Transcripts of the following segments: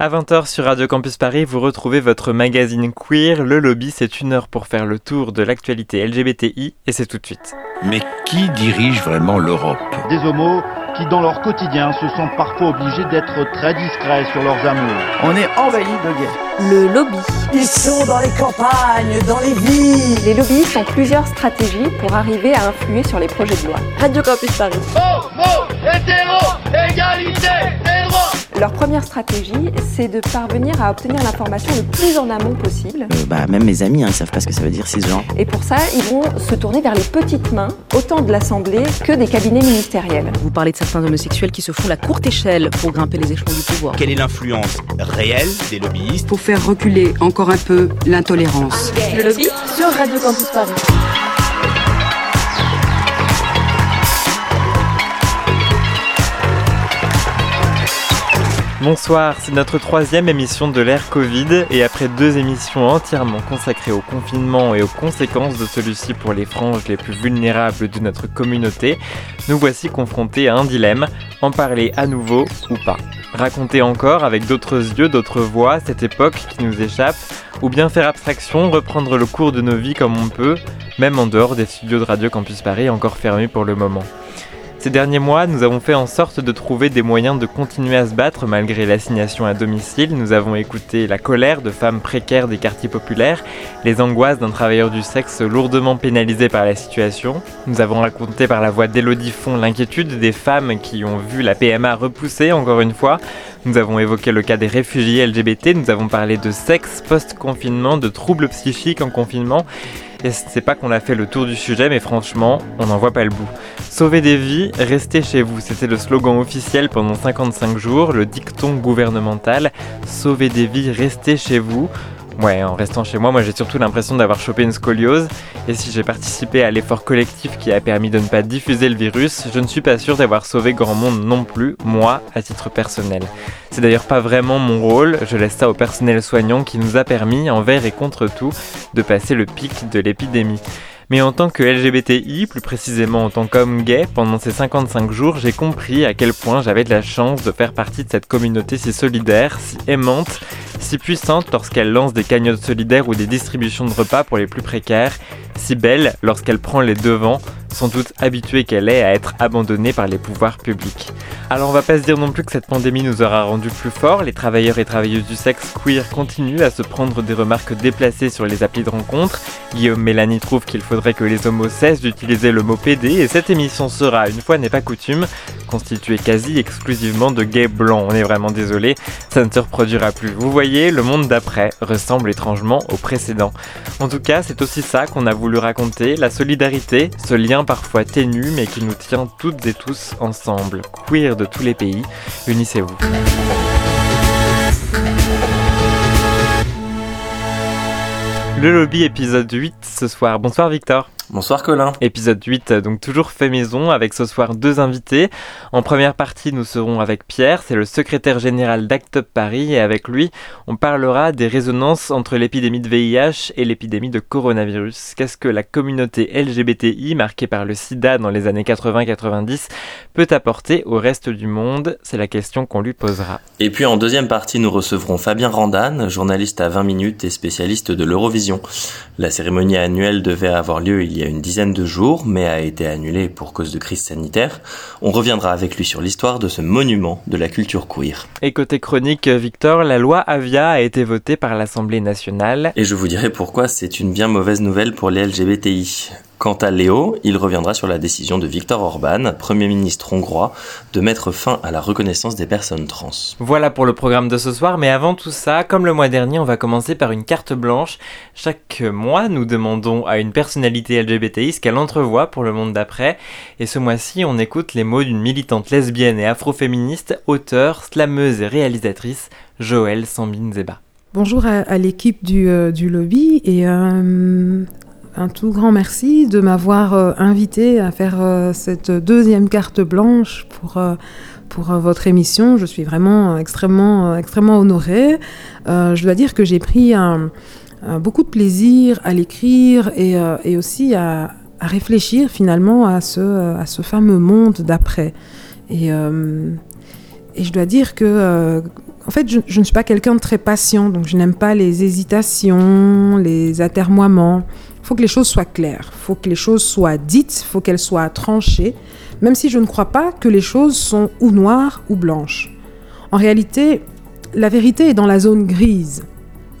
À 20h sur Radio Campus Paris, vous retrouvez votre magazine Queer. Le lobby, c'est une heure pour faire le tour de l'actualité LGBTI et c'est tout de suite. Mais qui dirige vraiment l'Europe? Des homos qui, dans leur quotidien, se sentent parfois obligés d'être très discrets sur leurs amours. On est envahi de gays. Le lobby. Ils sont dans les campagnes, dans les villes. Les lobbyistes ont plusieurs stratégies pour arriver à influer sur les projets de loi. Radio Campus Paris. Homo, hétéro, égalité, leur première stratégie, c'est de parvenir à obtenir l'information le plus en amont possible. Euh, bah, même mes amis, hein, ils savent pas ce que ça veut dire cisgenre. Et pour ça, ils vont se tourner vers les petites mains, autant de l'Assemblée que des cabinets ministériels. Vous parlez de certains homosexuels qui se font la courte échelle pour grimper les échelons du pouvoir. Quelle est l'influence réelle des lobbyistes Pour reculer encore un peu l'intolérance. Bonsoir, c'est notre troisième émission de l'ère Covid et après deux émissions entièrement consacrées au confinement et aux conséquences de celui-ci pour les franges les plus vulnérables de notre communauté, nous voici confrontés à un dilemme, en parler à nouveau ou pas. Raconter encore avec d'autres yeux, d'autres voix cette époque qui nous échappe, ou bien faire abstraction, reprendre le cours de nos vies comme on peut, même en dehors des studios de Radio Campus Paris encore fermés pour le moment. Ces derniers mois, nous avons fait en sorte de trouver des moyens de continuer à se battre malgré l'assignation à domicile. Nous avons écouté la colère de femmes précaires des quartiers populaires, les angoisses d'un travailleur du sexe lourdement pénalisé par la situation. Nous avons raconté par la voix d'Elodie Font l'inquiétude des femmes qui ont vu la PMA repoussée encore une fois. Nous avons évoqué le cas des réfugiés LGBT, nous avons parlé de sexe post-confinement, de troubles psychiques en confinement. Et c'est pas qu'on a fait le tour du sujet, mais franchement, on n'en voit pas le bout. Sauver des vies, restez chez vous. C'était le slogan officiel pendant 55 jours, le dicton gouvernemental. Sauver des vies, restez chez vous. Ouais, en restant chez moi, moi j'ai surtout l'impression d'avoir chopé une scoliose. Et si j'ai participé à l'effort collectif qui a permis de ne pas diffuser le virus, je ne suis pas sûr d'avoir sauvé grand monde non plus, moi, à titre personnel. C'est d'ailleurs pas vraiment mon rôle, je laisse ça au personnel soignant qui nous a permis, envers et contre tout, de passer le pic de l'épidémie. Mais en tant que LGBTI, plus précisément en tant qu'homme gay, pendant ces 55 jours, j'ai compris à quel point j'avais de la chance de faire partie de cette communauté si solidaire, si aimante, si puissante lorsqu'elle lance des cagnottes solidaires ou des distributions de repas pour les plus précaires, si belle lorsqu'elle prend les devants, sans doute habituée qu'elle est à être abandonnée par les pouvoirs publics. Alors on va pas se dire non plus que cette pandémie nous aura rendu plus forts, les travailleurs et travailleuses du sexe queer continuent à se prendre des remarques déplacées sur les applis de rencontre. Guillaume Mélanie trouve qu'il faudrait que les homos cessent d'utiliser le mot PD et cette émission sera, une fois n'est pas coutume, constituée quasi exclusivement de gays blancs. On est vraiment désolé, ça ne se reproduira plus. Vous voyez, le monde d'après ressemble étrangement au précédent. En tout cas, c'est aussi ça qu'on a voulu raconter, la solidarité, ce lien parfois ténu mais qui nous tient toutes et tous ensemble. Queer de tous les pays, unissez-vous. Le lobby épisode 8 ce soir. Bonsoir Victor. Bonsoir Colin. Épisode 8, donc toujours fait maison, avec ce soir deux invités. En première partie, nous serons avec Pierre, c'est le secrétaire général d'Act Up Paris, et avec lui, on parlera des résonances entre l'épidémie de VIH et l'épidémie de coronavirus. Qu'est-ce que la communauté LGBTI, marquée par le sida dans les années 80-90, peut apporter au reste du monde? C'est la question qu'on lui posera. Et puis en deuxième partie, nous recevrons Fabien Randan, journaliste à 20 minutes et spécialiste de l'Eurovision. La cérémonie annuelle devait avoir lieu il y a une dizaine de jours, mais a été annulée pour cause de crise sanitaire. On reviendra avec lui sur l'histoire de ce monument de la culture queer. Et côté chronique, Victor, la loi Avia a été votée par l'Assemblée nationale. Et je vous dirai pourquoi c'est une bien mauvaise nouvelle pour les LGBTI. Quant à Léo, il reviendra sur la décision de Viktor Orban, Premier ministre hongrois, de mettre fin à la reconnaissance des personnes trans. Voilà pour le programme de ce soir, mais avant tout ça, comme le mois dernier, on va commencer par une carte blanche. Chaque mois, nous demandons à une personnalité LGBTI ce qu'elle entrevoit pour le monde d'après, et ce mois-ci, on écoute les mots d'une militante lesbienne et afroféministe, auteure, slameuse et réalisatrice, Joëlle Sambinzeba. Bonjour à, l'équipe du, euh, du, lobby et euh, un tout grand merci de m'avoir euh, invité à faire euh, cette deuxième carte blanche pour, euh, pour votre émission. Je suis vraiment extrêmement, extrêmement honorée. je dois dire que j'ai pris beaucoup de plaisir à l'écrire et, et, aussi à, à, réfléchir finalement à ce, à ce fameux monde d'après. Et, et, je dois dire que en fait, je, je, ne suis pas quelqu'un de très patient, donc je n'aime pas les hésitations, les atermoiements. Faut que les choses soient claires, faut que les choses soient dites, faut qu'elles soient tranchées, même si je ne crois pas que les choses sont ou noires ou blanches. En réalité, la vérité est dans la zone grise.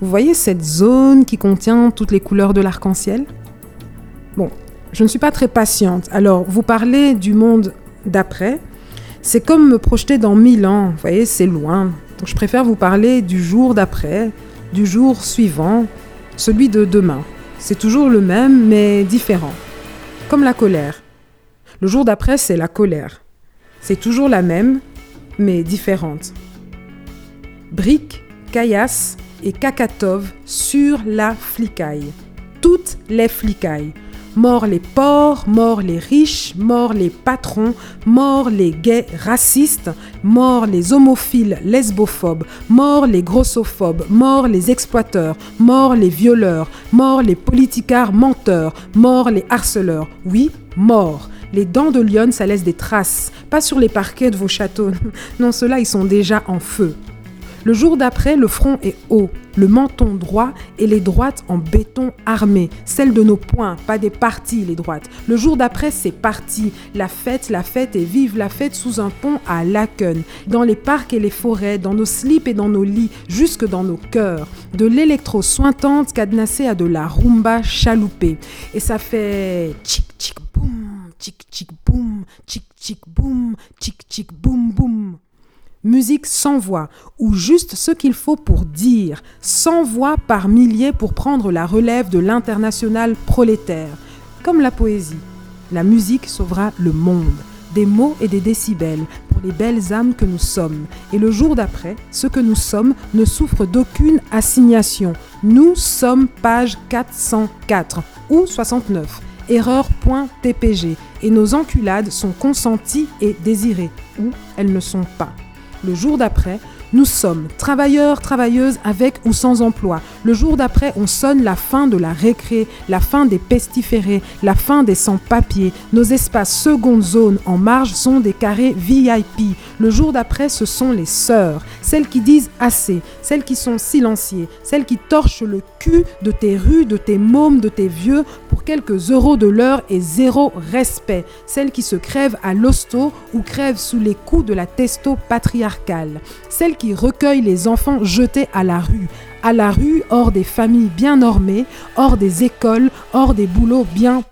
Vous voyez cette zone qui contient toutes les couleurs de l'arc-en-ciel? Bon, je ne suis pas très patiente. Alors, vous parlez du monde d'après. C'est comme me projeter dans mille ans. Vous voyez, c'est loin. Donc, je préfère vous parler du jour d'après, du jour suivant, celui de demain. C'est toujours le même, mais différent. Comme la colère. Le jour d'après, c'est la colère. C'est toujours la même, mais différente. Brique, caillasse et Kakatov sur la flicaille. Toutes les flicailles. Mort les porcs, mort les riches, mort les patrons, mort les gays racistes, mort les homophiles lesbophobes, mort les grossophobes, mort les exploiteurs, mort les violeurs, mort les politicards menteurs, mort les harceleurs. Oui, mort. Les dents de lion, ça laisse des traces, pas sur les parquets de vos châteaux. Non, ceux-là, ils sont déjà en feu. Le jour d'après, le front est haut, le menton droit et les droites en béton armé, celles de nos poings, pas des parties les droites. Le jour d'après, c'est parti, la fête, la fête et vive la fête sous un pont à Laken, dans les parcs et les forêts, dans nos slips et dans nos lits, jusque dans nos cœurs. De l'électro sointante cadenassée à de la rumba chaloupée. Et ça fait tchic tchic boum, tchic tchic boum, tchic tchic boum, tchic tchic boum boum musique sans voix, ou juste ce qu'il faut pour dire, sans voix par milliers pour prendre la relève de l'international prolétaire. Comme la poésie, la musique sauvera le monde, des mots et des décibels, pour les belles âmes que nous sommes. Et le jour d'après, ce que nous sommes ne souffre d'aucune assignation. Nous sommes page 404 ou 69 erreur.tpg et nos enculades sont consenties et désirées, ou elles ne sont pas. Le jour d'après, nous sommes travailleurs, travailleuses avec ou sans emploi. Le jour d'après, on sonne la fin de la récré, la fin des pestiférés, la fin des sans-papiers. Nos espaces seconde zone en marge sont des carrés VIP. Le jour d'après, ce sont les sœurs, celles qui disent assez, celles qui sont silenciées, celles qui torchent le cul de tes rues, de tes mômes, de tes vieux pour quelques euros de l'heure et zéro respect, celles qui se crèvent à l'hosto ou crèvent sous les coups de la testo patriarcale, celles qui recueille les enfants jetés à la rue, à la rue hors des familles bien normées, hors des écoles, hors des boulots bien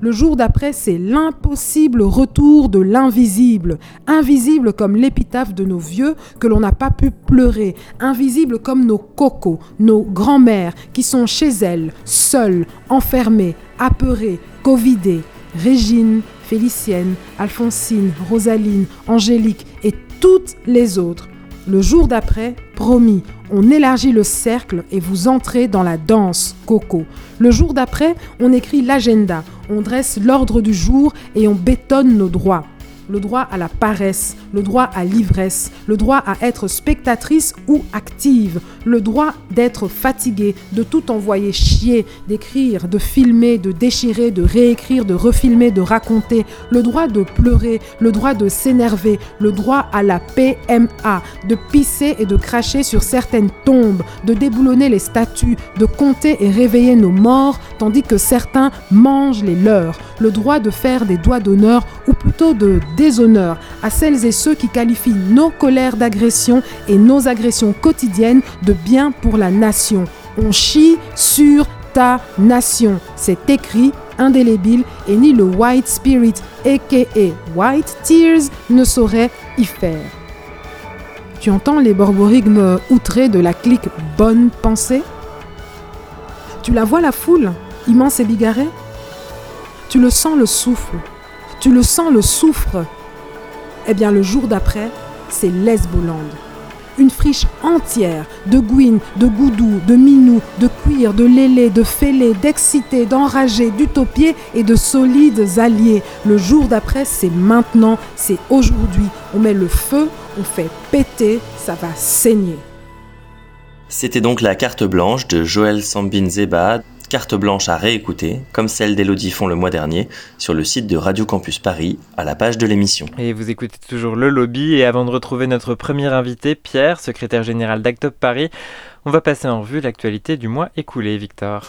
Le jour d'après, c'est l'impossible retour de l'invisible, invisible comme l'épitaphe de nos vieux que l'on n'a pas pu pleurer, invisible comme nos cocos, nos grands-mères qui sont chez elles, seules, enfermées, apeurées, covidées. Régine, Félicienne, Alphonsine, Rosaline, Angélique et toutes les autres le jour d'après, promis, on élargit le cercle et vous entrez dans la danse, Coco. Le jour d'après, on écrit l'agenda, on dresse l'ordre du jour et on bétonne nos droits le droit à la paresse, le droit à l'ivresse, le droit à être spectatrice ou active, le droit d'être fatigué, de tout envoyer chier, d'écrire, de filmer, de déchirer, de réécrire, de refilmer, de raconter, le droit de pleurer, le droit de s'énerver, le droit à la PMA, de pisser et de cracher sur certaines tombes, de déboulonner les statues, de compter et réveiller nos morts, tandis que certains mangent les leurs, le droit de faire des doigts d'honneur ou plutôt de déshonneur à celles et ceux qui qualifient nos colères d'agression et nos agressions quotidiennes de bien pour la nation. On chie sur ta nation. C'est écrit, indélébile, et ni le White Spirit, aka White Tears, ne saurait y faire. Tu entends les borborigmes outrés de la clique Bonne Pensée? Tu la vois la foule, immense et bigarrée? Tu le sens le souffle tu le sens, le souffre. Eh bien, le jour d'après, c'est Lesboland. Une friche entière de gouines, de goudou, de minou, de cuir, de lélé, de fêlés, d'excités, d'enragés, d'utopiés et de solides alliés. Le jour d'après, c'est maintenant, c'est aujourd'hui. On met le feu, on fait péter, ça va saigner. C'était donc la carte blanche de Joël Sambin Zeba carte blanche à réécouter, comme celle d'Elodie Font le mois dernier, sur le site de Radio Campus Paris, à la page de l'émission. Et vous écoutez toujours le lobby, et avant de retrouver notre premier invité, Pierre, secrétaire général d'Actop Paris, on va passer en revue l'actualité du mois écoulé, Victor.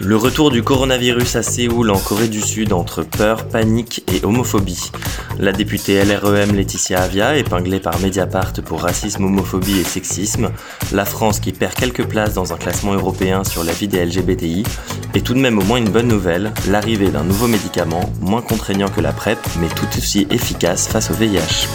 Le retour du coronavirus à Séoul en Corée du Sud entre peur, panique et homophobie. La députée LREM Laetitia Avia, épinglée par Mediapart pour racisme, homophobie et sexisme. La France qui perd quelques places dans un classement européen sur la vie des LGBTI. Et tout de même au moins une bonne nouvelle, l'arrivée d'un nouveau médicament, moins contraignant que la PrEP, mais tout aussi efficace face au VIH.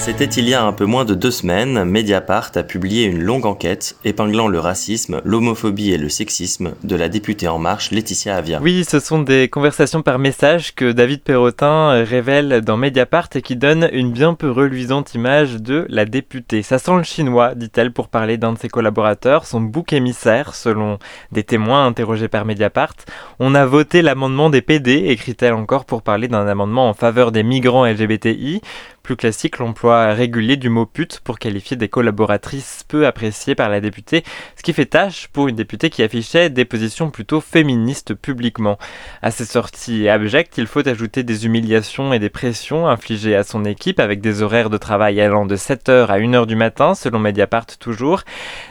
C'était il y a un peu moins de deux semaines, Mediapart a publié une longue enquête épinglant le racisme, l'homophobie et le sexisme de la députée En Marche Laetitia Avia. Oui, ce sont des conversations par message que David Perrotin révèle dans Mediapart et qui donnent une bien peu reluisante image de la députée. Ça sent le chinois, dit-elle pour parler d'un de ses collaborateurs, son bouc émissaire, selon des témoins interrogés par Mediapart. On a voté l'amendement des PD, écrit-elle encore pour parler d'un amendement en faveur des migrants LGBTI. Plus classique, l'emploi régulier du mot pute pour qualifier des collaboratrices peu appréciées par la députée, ce qui fait tâche pour une députée qui affichait des positions plutôt féministes publiquement. À ces sorties abjectes, il faut ajouter des humiliations et des pressions infligées à son équipe avec des horaires de travail allant de 7h à 1h du matin, selon Mediapart toujours.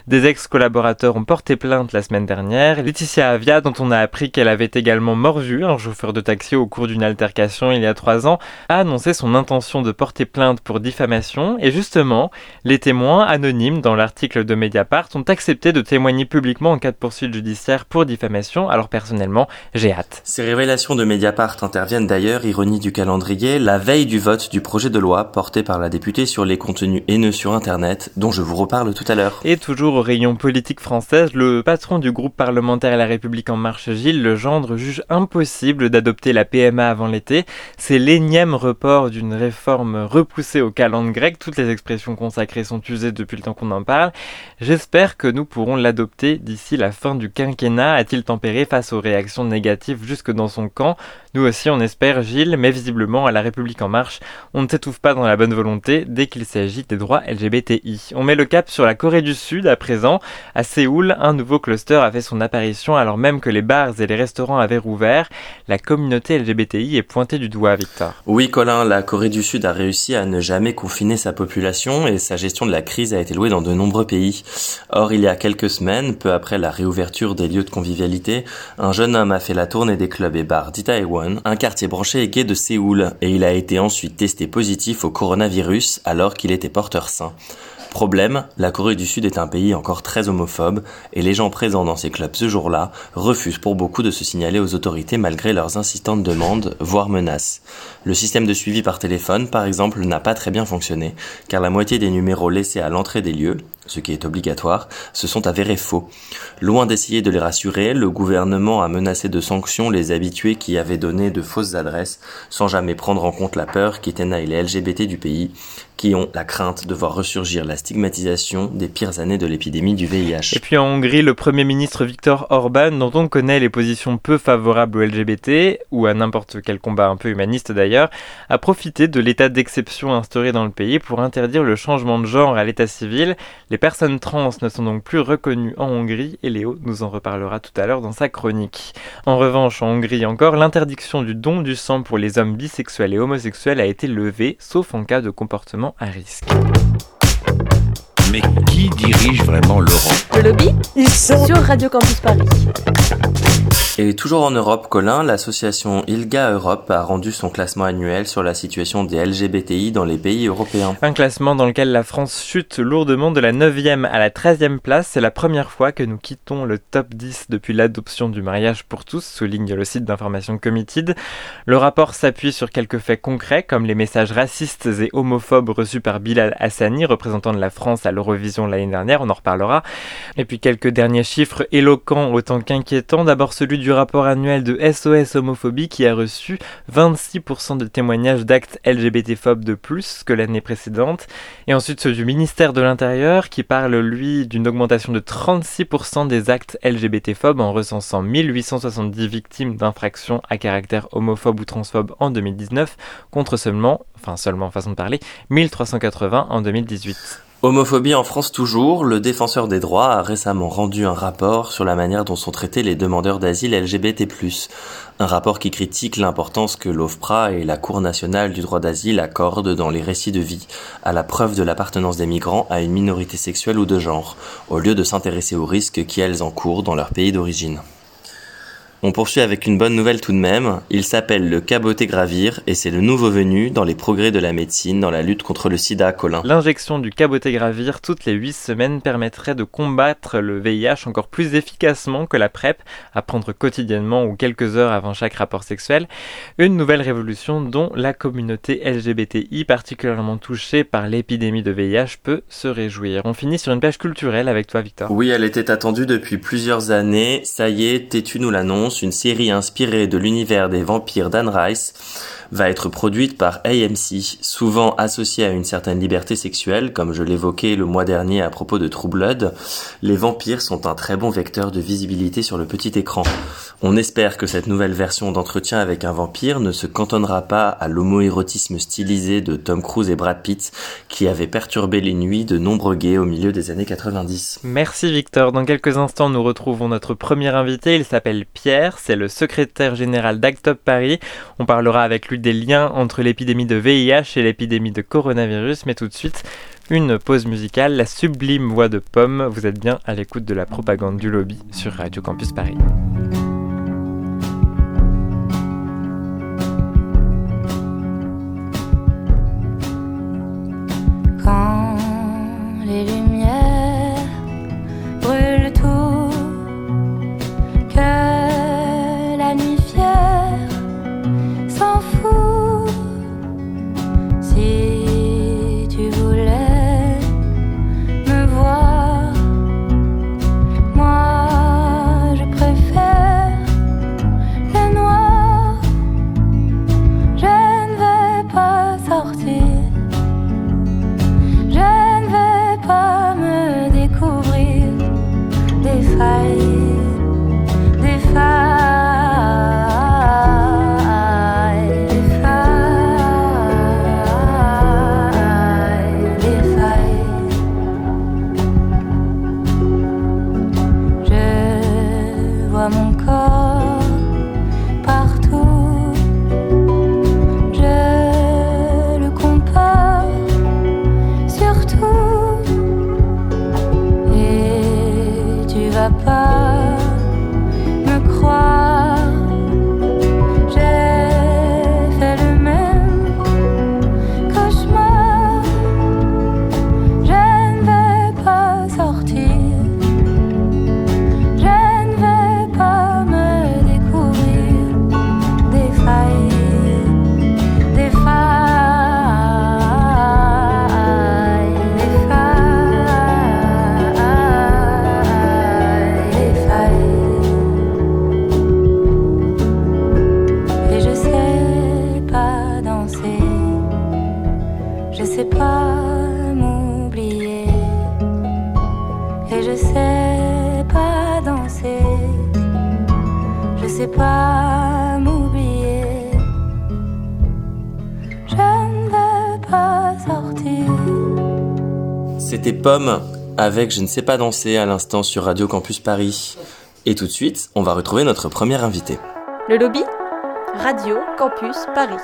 Des ex-collaborateurs ont porté plainte la semaine dernière. Laetitia Avia, dont on a appris qu'elle avait également mordu un chauffeur de taxi au cours d'une altercation il y a trois ans, a annoncé son intention de porter plainte pour diffamation et justement, les témoins anonymes dans l'article de Mediapart ont accepté de témoigner publiquement en cas de poursuite judiciaire pour diffamation. Alors personnellement, j'ai hâte. Ces révélations de Mediapart interviennent d'ailleurs, ironie du calendrier, la veille du vote du projet de loi porté par la députée sur les contenus haineux sur Internet, dont je vous reparle tout à l'heure. Et toujours au rayon politique française, le patron du groupe parlementaire La République en marche, Gilles Legendre, juge impossible d'adopter la PMA avant l'été. C'est l'énième report d'une réforme repoussé au calendrier grec. Toutes les expressions consacrées sont usées depuis le temps qu'on en parle. J'espère que nous pourrons l'adopter d'ici la fin du quinquennat, a-t-il tempéré face aux réactions négatives jusque dans son camp? Nous aussi on espère Gilles, mais visiblement à la République en marche, on ne s'étouffe pas dans la bonne volonté dès qu'il s'agit des droits LGBTI. On met le cap sur la Corée du Sud à présent. À Séoul, un nouveau cluster a fait son apparition alors même que les bars et les restaurants avaient rouvert. La communauté LGBTI est pointée du doigt, Victor. Oui, Colin, la Corée du Sud a réussi à ne jamais confiner sa population et sa gestion de la crise a été louée dans de nombreux pays. Or, il y a quelques semaines, peu après la réouverture des lieux de convivialité, un jeune homme a fait la tournée des clubs et bars d'Itaewon un quartier branché et gay de Séoul, et il a été ensuite testé positif au coronavirus alors qu'il était porteur sain. Problème, la Corée du Sud est un pays encore très homophobe et les gens présents dans ces clubs ce jour-là refusent pour beaucoup de se signaler aux autorités malgré leurs insistantes demandes, voire menaces. Le système de suivi par téléphone, par exemple, n'a pas très bien fonctionné, car la moitié des numéros laissés à l'entrée des lieux, ce qui est obligatoire, se sont avérés faux. Loin d'essayer de les rassurer, le gouvernement a menacé de sanctions les habitués qui avaient donné de fausses adresses, sans jamais prendre en compte la peur qui tenaille les LGBT du pays, qui ont la crainte de voir ressurgir la stigmatisation des pires années de l'épidémie du VIH. Et puis en Hongrie, le Premier ministre Viktor Orban, dont on connaît les positions peu favorables aux LGBT, ou à n'importe quel combat un peu humaniste d'ailleurs, a profité de l'état d'exception instauré dans le pays pour interdire le changement de genre à l'état civil. Les personnes trans ne sont donc plus reconnues en Hongrie, et Léo nous en reparlera tout à l'heure dans sa chronique. En revanche, en Hongrie encore, l'interdiction du don du sang pour les hommes bisexuels et homosexuels a été levée, sauf en cas de comportement à risque. Mais qui dirige vraiment l'Europe Le lobby Ils sont sur Radio Campus Paris. Et toujours en Europe, Colin, l'association ILGA Europe a rendu son classement annuel sur la situation des LGBTI dans les pays européens. Un classement dans lequel la France chute lourdement de la 9e à la 13e place. C'est la première fois que nous quittons le top 10 depuis l'adoption du mariage pour tous, souligne le site d'information Committed. Le rapport s'appuie sur quelques faits concrets, comme les messages racistes et homophobes reçus par Bilal Hassani, représentant de la France à l'Eurovision l'année dernière, on en reparlera. Et puis quelques derniers chiffres éloquents autant qu'inquiétants. D'abord celui du rapport annuel de SOS Homophobie qui a reçu 26% de témoignages d'actes LGBT-phobes de plus que l'année précédente. Et ensuite ceux du ministère de l'Intérieur qui parle lui d'une augmentation de 36% des actes LGBT-phobes en recensant 1870 victimes d'infractions à caractère homophobe ou transphobe en 2019 contre seulement, enfin seulement façon de parler, 1380 en 2018. Homophobie en France toujours, le défenseur des droits a récemment rendu un rapport sur la manière dont sont traités les demandeurs d'asile LGBT+. Un rapport qui critique l'importance que l'OFPRA et la Cour nationale du droit d'asile accordent dans les récits de vie à la preuve de l'appartenance des migrants à une minorité sexuelle ou de genre, au lieu de s'intéresser aux risques qu'elles encourent dans leur pays d'origine. On poursuit avec une bonne nouvelle tout de même. Il s'appelle le caboté-gravir et c'est le nouveau venu dans les progrès de la médecine dans la lutte contre le sida, Colin. L'injection du caboté-gravir toutes les 8 semaines permettrait de combattre le VIH encore plus efficacement que la PrEP, à prendre quotidiennement ou quelques heures avant chaque rapport sexuel. Une nouvelle révolution dont la communauté LGBTI, particulièrement touchée par l'épidémie de VIH, peut se réjouir. On finit sur une page culturelle avec toi, Victor. Oui, elle était attendue depuis plusieurs années. Ça y est, Tétu nous l'annonce une série inspirée de l'univers des vampires d'Anne Rice va être produite par AMC, souvent associée à une certaine liberté sexuelle, comme je l'évoquais le mois dernier à propos de True Blood. Les vampires sont un très bon vecteur de visibilité sur le petit écran. On espère que cette nouvelle version d'entretien avec un vampire ne se cantonnera pas à l'homoérotisme stylisé de Tom Cruise et Brad Pitt, qui avait perturbé les nuits de nombreux gays au milieu des années 90. Merci Victor. Dans quelques instants, nous retrouvons notre premier invité. Il s'appelle Pierre, c'est le secrétaire général d'Actop Paris. On parlera avec lui des liens entre l'épidémie de VIH et l'épidémie de coronavirus, mais tout de suite, une pause musicale, la sublime voix de Pomme. Vous êtes bien à l'écoute de la propagande du lobby sur Radio Campus Paris. Pomme avec Je ne sais pas danser à l'instant sur Radio Campus Paris. Et tout de suite, on va retrouver notre premier invité. Le lobby Radio Campus Paris.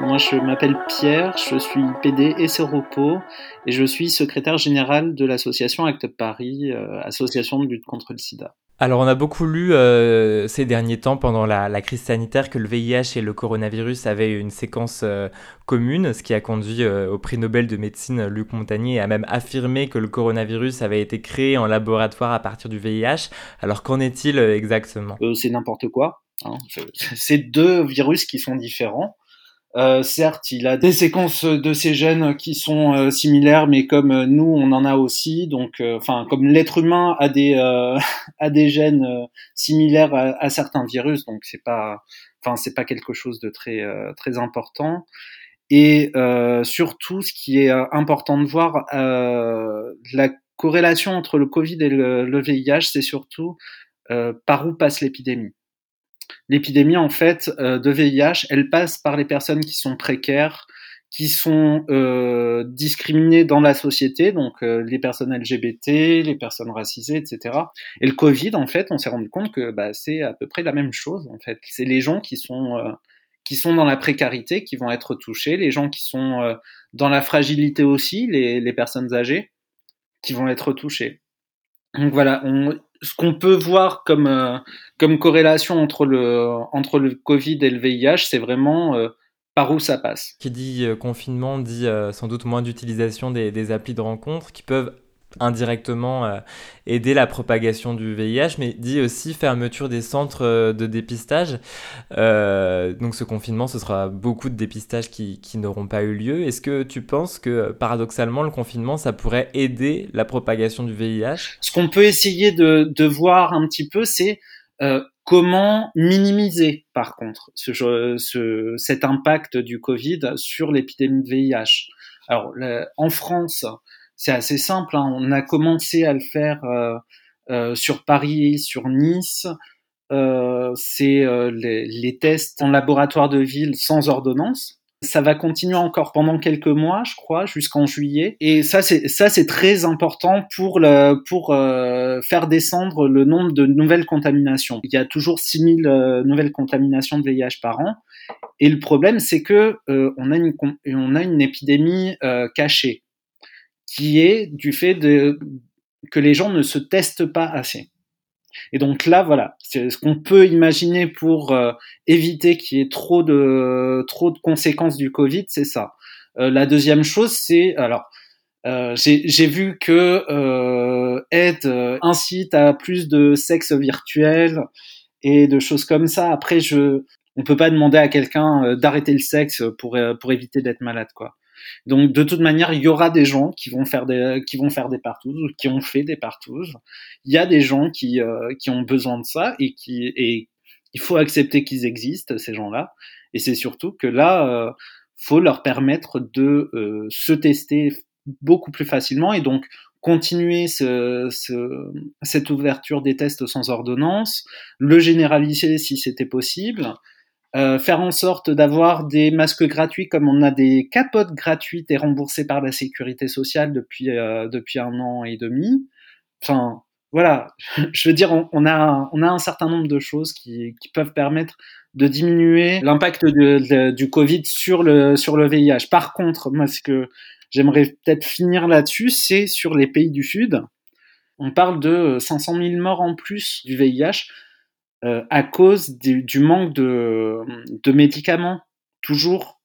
Moi, je m'appelle Pierre, je suis PD et Séropo et je suis secrétaire général de l'association Acte Paris, euh, association de lutte contre le sida. Alors, on a beaucoup lu euh, ces derniers temps, pendant la, crise sanitaire, que le VIH et le coronavirus avaient une séquence euh, commune, ce qui a conduit euh, au prix Nobel de médecine Luc Montagnier à même affirmer que le coronavirus avait été créé en laboratoire à partir du VIH. Alors, qu'en est-il exactement? C'est n'importe quoi. Hein. C'est deux virus qui sont différents. Euh, certes, il a des séquences de ces gènes qui sont euh, similaires, mais comme euh, nous, on en a aussi. Donc, enfin, comme l'être humain a des a des gènes similaires à, certains virus, donc c'est pas, enfin, c'est pas quelque chose de très très important. Et surtout, ce qui est important de voir, la corrélation entre le Covid et le VIH, c'est surtout par où passe l'épidémie l'épidémie en fait euh, de VIH, elle passe par les personnes qui sont précaires, qui sont euh, discriminés dans la société, donc euh, les personnes LGBT, les personnes racisées, etc. Et le Covid, en fait, on s'est rendu compte que bah, c'est à peu près la même chose. En fait, c'est les gens qui sont euh, qui sont dans la précarité qui vont être touchés, les gens qui sont euh, dans la fragilité aussi, les, les, personnes âgées, qui vont être touchés. Donc voilà, on, ce qu'on peut voir comme euh, corrélation entre le Covid et le VIH, c'est vraiment par où ça passe. Qui dit euh, confinement dit euh, sans doute moins d'utilisation des, des, applis de rencontre qui peuvent indirectement euh, aider la propagation du VIH, mais dit aussi fermeture des centres de dépistage. donc ce confinement, ce sera beaucoup de dépistages qui, qui n'auront pas eu lieu. Est-ce que tu penses que paradoxalement, le confinement, ça pourrait aider la propagation du VIH Ce qu'on peut essayer de, voir un petit peu, c'est Comment minimiser, par contre, ce, ce, cet impact du Covid sur l'épidémie de VIH Alors, en France, c'est assez simple. Hein. On a commencé à le faire euh, euh, sur Paris, sur Nice. Euh, c'est euh, les, les, tests en laboratoire de ville sans ordonnance. Ça va continuer encore pendant quelques mois, je crois, jusqu'en juillet. Et ça, c'est ça, c'est très important pour le pour euh, faire descendre le nombre de nouvelles contaminations. Il y a toujours 6000 euh, nouvelles contaminations de VIH par an. Et le problème, c'est que euh, on a une on a une épidémie cachée, qui est du fait de que les gens ne se testent pas assez. Et donc là, voilà, c'est ce qu'on peut imaginer pour euh, éviter qu'il y ait trop de trop de conséquences du Covid, c'est ça. Euh, la deuxième chose, c'est alors euh, j'ai vu que euh, Ed euh, incite à plus de sexe virtuel et de choses comme ça. Après, je on peut pas demander à quelqu'un d'arrêter le sexe pour pour éviter d'être malade, quoi. Donc de toute manière, il y aura des gens qui vont faire des qui vont faire des partous qui ont fait des partous. Il y a des gens qui euh, qui ont besoin de ça et qui et il faut accepter qu'ils existent ces gens-là. Et c'est surtout que là, euh, faut leur permettre de euh, se tester beaucoup plus facilement et donc continuer ce, ce, cette ouverture des tests sans ordonnance, le généraliser si c'était possible, euh, faire en sorte d'avoir des masques gratuits comme on a des capotes gratuites et remboursées par la sécurité sociale depuis euh, depuis un an et demi. Enfin, voilà, je veux dire, on, on, a on a un certain nombre de choses qui, qui peuvent permettre de diminuer l'impact du Covid sur le sur le VIH. Par contre, moi, ce que j'aimerais peut-être finir là-dessus, c'est sur les pays du Sud. On parle de 500 000 morts en plus du VIH euh, à cause du, manque de, médicaments, toujours.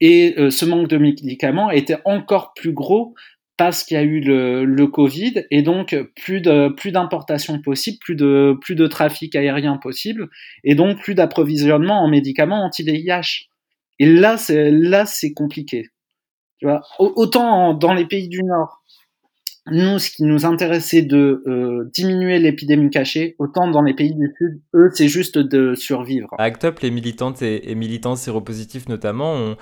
Et euh, ce manque de médicaments était encore plus gros parce qu'il y a eu le, le, Covid et donc plus de plus d'importations possibles, plus de plus de trafic aérien possible et donc plus d'approvisionnement en médicaments anti-VIH. Et là c'est là c'est compliqué. Tu vois, autant dans les pays du Nord, nous, ce qui nous intéressait de euh, diminuer l'épidémie cachée, autant dans les pays du Sud, eux, c'est juste de survivre. À ACT UP, les militantes et, et, militants séropositifs notamment ont,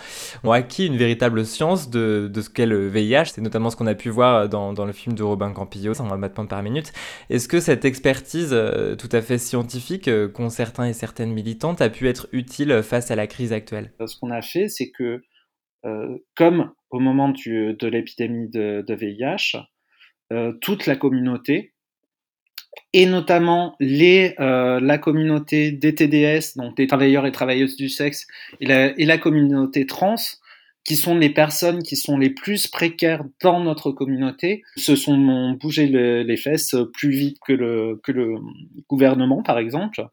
ont, acquis une véritable science de, de ce qu'est le VIH. C'est notamment ce qu'on a pu voir dans, dans le film de Robin Campillo, 120 battements par minute. Est-ce que cette expertise euh, tout à fait scientifique euh, qu'ont certains et certaines militantes a pu être utile face à la crise actuelle? Ce qu'on a fait, c'est que, euh, comme au moment du, de l'épidémie de, de VIH, euh, toute la communauté et notamment les, euh, la communauté des TDS, donc des travailleurs et travailleuses du sexe, et la, et la, communauté trans, qui sont les personnes qui sont les plus précaires dans notre communauté, se sont bougé le, les fesses plus vite que le, que le gouvernement, par exemple,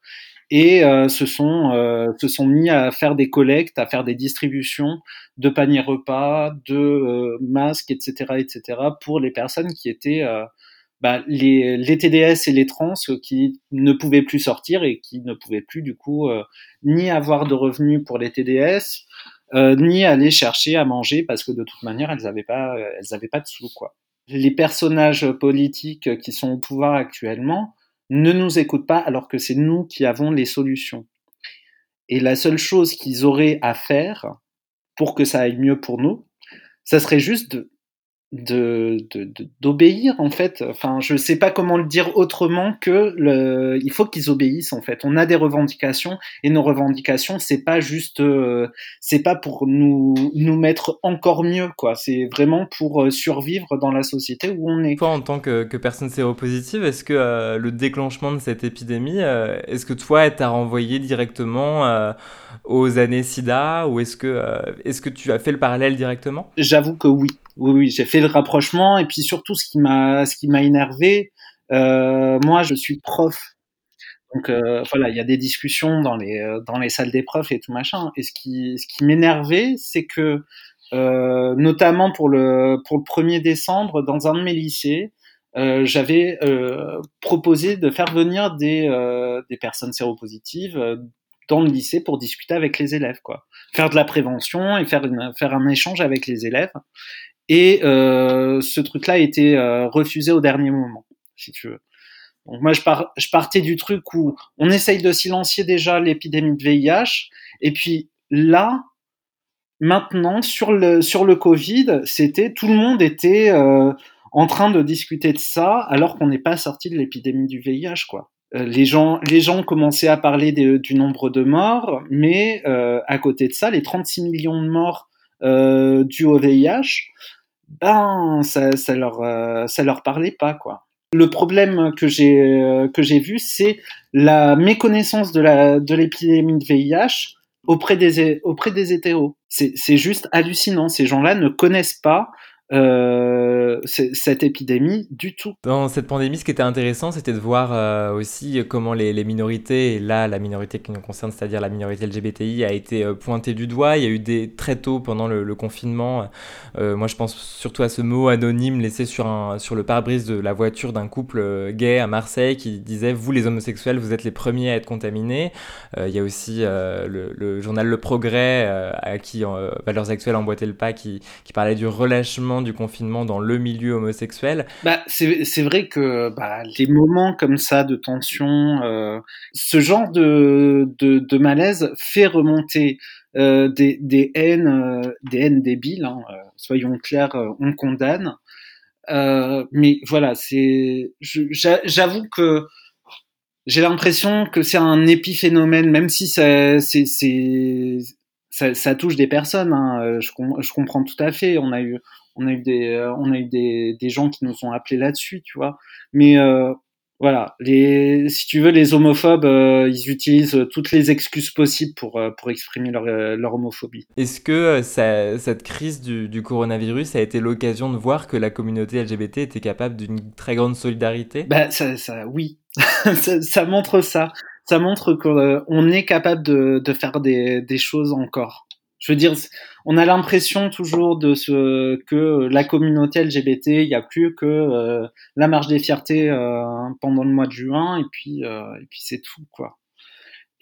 et euh, se, sont, euh, se sont mis à faire des collectes, à faire des distributions de paniers repas, de euh, masques, etc., etc., pour les personnes qui étaient euh, bah, les, les, TDS et les trans qui ne pouvaient plus sortir et qui ne pouvaient plus du coup euh, ni avoir de revenus pour les TDS, ni aller chercher à manger parce que de toute manière elles n'avaient pas, elles avaient pas de sous quoi. Les personnages politiques qui sont au pouvoir actuellement, ne nous écoutent pas alors que c'est nous qui avons les solutions. Et la seule chose qu'ils auraient à faire pour que ça aille mieux pour nous, ça serait juste de, de d'obéir en fait. Enfin, je sais pas comment le dire autrement que le, il faut qu'ils obéissent en fait. On a des revendications et nos revendications, c'est pas juste, euh, c'est pas pour nous nous mettre encore mieux quoi. C'est vraiment pour euh, survivre dans la société où on est. Toi, en tant que, que personne séropositive, est-ce que euh, le déclenchement de cette épidémie, est-ce que toi, t'a renvoyé directement aux années SIDA ou est-ce que est-ce que tu as fait le parallèle directement? J'avoue que oui oui, oui, j'ai fait rapprochement et puis surtout ce qui m'a, ce qui m'a énervé, euh, moi je suis prof, donc euh, voilà, il y a des discussions dans les euh, dans les salles des profs et tout machin. Et ce qui ce qui m'énervait, c'est que notamment pour le pour le 1er décembre, dans un de mes lycées, j'avais proposé de faire venir des des personnes séropositives dans le lycée pour discuter avec les élèves, quoi, faire de la prévention et faire une, faire un échange avec les élèves. Et euh, ce truc-là a été euh, refusé au dernier moment, si tu veux. Donc moi, je, partais du truc où on essaye de silencier déjà l'épidémie de VIH, et puis là, maintenant, sur le, sur le Covid, c'était tout le monde était euh, en train de discuter de ça, alors qu'on n'est pas sorti de l'épidémie du VIH, quoi. Les gens, les gens commençaient à parler du nombre de morts, mais à côté de ça, les 36 millions de morts euh, du au VIH, ben ça, ça leur euh, ça leur parlait pas quoi. Le problème que j'ai euh, que j'ai vu, c'est la méconnaissance de la de l'épidémie de VIH auprès des auprès des hétéros. C'est c'est juste hallucinant. Ces gens-là ne connaissent pas euh, cette épidémie du tout. Dans cette pandémie, ce qui était intéressant, c'était de voir euh, aussi comment les, minorités, et là la minorité qui nous concerne, c'est-à-dire la minorité LGBTI, a été euh, pointée du doigt. Il y a eu des très tôt pendant le, confinement. Moi, je pense surtout à ce mot anonyme laissé sur, sur le pare-brise de la voiture d'un couple gay à Marseille qui disait Vous, les homosexuels, vous êtes les premiers à être contaminés. il y a aussi le, journal Le Progrès, à qui Valeurs Actuelles emboîtait le pas, qui parlait du relâchement du confinement dans le milieu homosexuel. Bah, c'est vrai que bah, les moments comme ça de tension, euh, ce genre de, de, malaise fait remonter euh, des, des, haines, euh, des haines débiles. Hein, soyons clairs, on condamne. mais voilà, c'est, j'avoue que j'ai l'impression que c'est un épiphénomène, même si ça, ça, touche des personnes. Hein. Je, je, comprends tout à fait. On a eu, on a eu des, euh, on a eu des, des gens qui nous ont appelés là-dessus, tu vois. Mais euh, voilà, les, si tu veux, les homophobes, euh, ils utilisent toutes les excuses possibles pour, pour exprimer leur, leur homophobie. Est-ce que ça, cette crise du, du, coronavirus a été l'occasion de voir que la communauté LGBT était capable d'une très grande solidarité? Bah, ça, ça, Oui, ça, ça, montre ça. Ça montre qu'on est capable de, de faire des, des choses encore. Je veux dire, on a l'impression toujours de ce que la communauté LGBT, il n'y a plus que euh, la marche des fiertés euh, pendant le mois de juin et puis euh, et puis c'est tout quoi.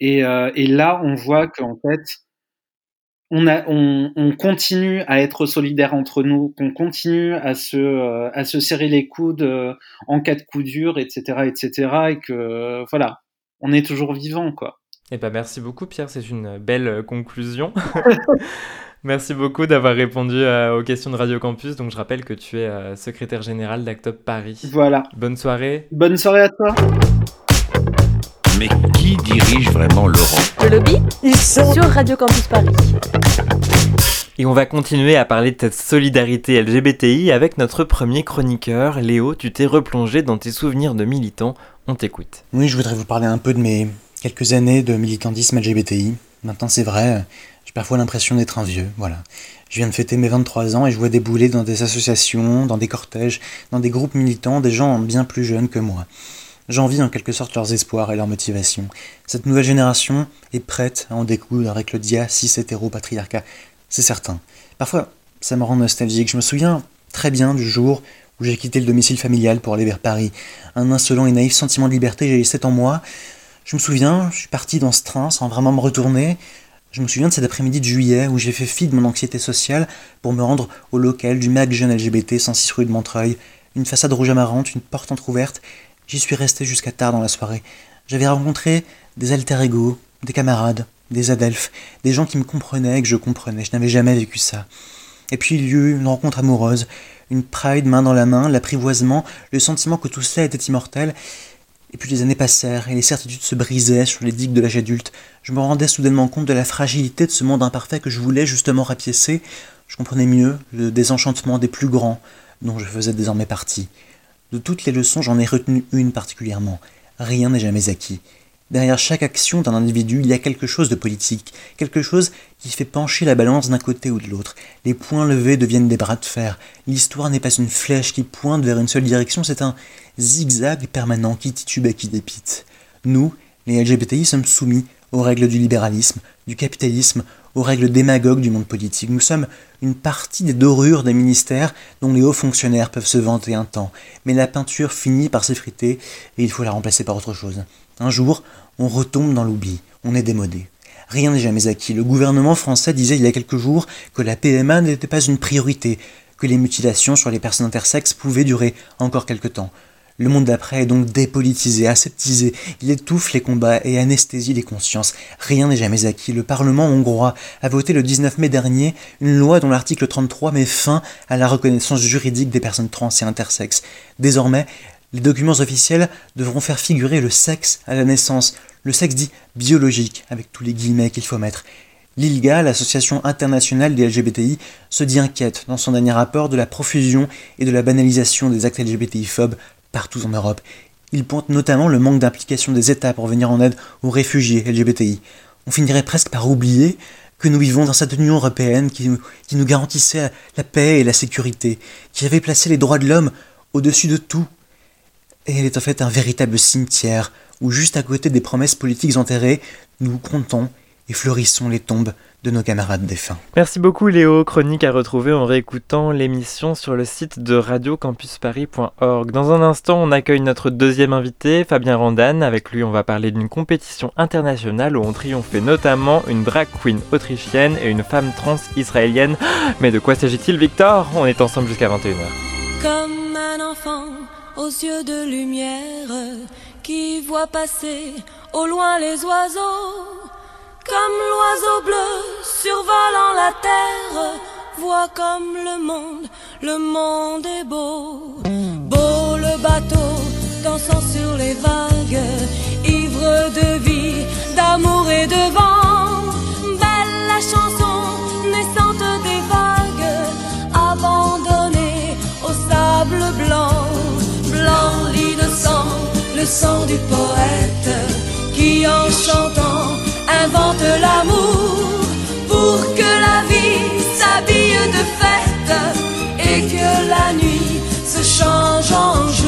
Et, et là, on voit qu'en fait, on, a, on, on, continue à être solidaires entre nous, qu'on continue à se, à se serrer les coudes en cas de coup dur, etc., etc., et que voilà, on est toujours vivant quoi. Eh ben, merci beaucoup Pierre, c'est une belle conclusion. merci beaucoup d'avoir répondu euh, aux questions de Radio Campus. Donc je rappelle que tu es euh, secrétaire général d'Actop Paris. Voilà. Bonne soirée. Bonne soirée à toi. Mais qui dirige vraiment Laurent? Le lobby Ils sont sur Radio Campus Paris. Et on va continuer à parler de cette solidarité LGBTI avec notre premier chroniqueur. Léo, tu t'es replongé dans tes souvenirs de militant. On t'écoute. Oui, je voudrais vous parler un peu de mes quelques années de militantisme LGBTI. Maintenant, c'est vrai, parfois l'impression d'être un vieux, voilà. Je viens de fêter mes 23 ans et je vois débouler dans des associations, dans des cortèges, dans des groupes militants, des gens bien plus jeunes que moi. J'envie en quelque sorte leurs espoirs et leurs motivations. Cette nouvelle génération est prête à en découdre avec le dia cis hétéro patriarcat, c'est certain. Parfois, ça me rend nostalgique. Je me souviens très bien du jour où j'ai quitté le domicile familial pour aller vers Paris. Un insolent et naïf sentiment de liberté j'ai 7 en moi. Je me souviens, je suis parti dans ce train sans vraiment me retourner. Je me souviens de cet après-midi de juillet où j'ai fait fi de mon anxiété sociale pour me rendre au local du MAC Jeune LGBT 106 rue de Montreuil. Une façade rouge amarante, une porte entr'ouverte. J'y suis resté jusqu'à tard dans la soirée. J'avais rencontré des alter ego, des camarades, des adelphes, des gens qui me comprenaient et que je comprenais. Je n'avais jamais vécu ça. Et puis il y eut une rencontre amoureuse, une pride main dans la main, l'apprivoisement, le sentiment que tout cela était immortel. Et puis les années passèrent, et les certitudes se brisaient sur les digues de l'âge adulte. Je me rendais soudainement compte de la fragilité de ce monde imparfait que je voulais justement rapiécer. Je comprenais mieux le désenchantement des plus grands, dont je faisais désormais partie. De toutes les leçons, j'en ai retenu une particulièrement. Rien n'est jamais acquis. Derrière chaque action d'un individu, il y a quelque chose de politique, quelque chose qui fait pencher la balance d'un côté ou de l'autre. Les points levés deviennent des bras de fer. L'histoire n'est pas une flèche qui pointe vers une seule direction, c'est un zigzag permanent qui titube et qui dépite. Nous, les LGBTI, sommes soumis aux règles du libéralisme, du capitalisme, aux règles démagogues du monde politique. Nous sommes une partie des dorures des ministères dont les hauts fonctionnaires peuvent se vanter un temps. Mais la peinture finit par s'effriter et il faut la remplacer par autre chose. Un jour, on retombe dans l'oubli, on est démodé. Rien n'est jamais acquis. Le gouvernement français disait il y a quelques jours que la PMA n'était pas une priorité, que les mutilations sur les personnes intersexes pouvaient durer encore quelque temps. Le monde d'après est donc dépolitisé, aseptisé, il étouffe les combats et anesthésie les consciences. Rien n'est jamais acquis. Le Parlement hongrois a voté le 19 mai dernier une loi dont l'article 33 met fin à la reconnaissance juridique des personnes trans et intersexes. Désormais, les documents officiels devront faire figurer le sexe à la naissance, le sexe dit biologique, avec tous les guillemets qu'il faut mettre. L'ILGA, l'association internationale des LGBTI, se dit inquiète dans son dernier rapport de la profusion et de la banalisation des actes LGBTI-phobes partout en Europe. Il pointe notamment le manque d'implication des États pour venir en aide aux réfugiés LGBTI. On finirait presque par oublier que nous vivons dans cette Union européenne qui nous, qui nous garantissait la paix et la sécurité, qui avait placé les droits de l'homme au-dessus de tout. Et elle est en fait un véritable cimetière où juste à côté des promesses politiques enterrées, nous comptons et fleurissons les tombes de nos camarades défunts. Merci beaucoup Léo, chronique à retrouver en réécoutant l'émission sur le site de radiocampusparis.org. Dans un instant, on accueille notre deuxième invité, Fabien Randan. Avec lui, on va parler d'une compétition internationale où ont triomphé notamment une drag queen autrichienne et une femme trans israélienne. Mais de quoi s'agit-il Victor? On est ensemble jusqu'à 21h. Comme un enfant aux yeux de lumière qui voit passer au loin les oiseaux comme l'oiseau bleu survolant la terre, vois comme le monde, le monde est beau. Beau le bateau dansant sur les vagues, le sang du poète qui en chantant invente l'amour pour que la vie s'habille de fête et que la nuit se change en jour,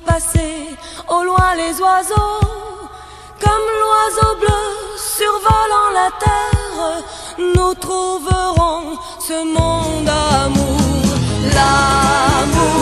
passer au loin les oiseaux, comme l'oiseau bleu survolant la terre, nous trouverons ce monde d'amour, l'amour.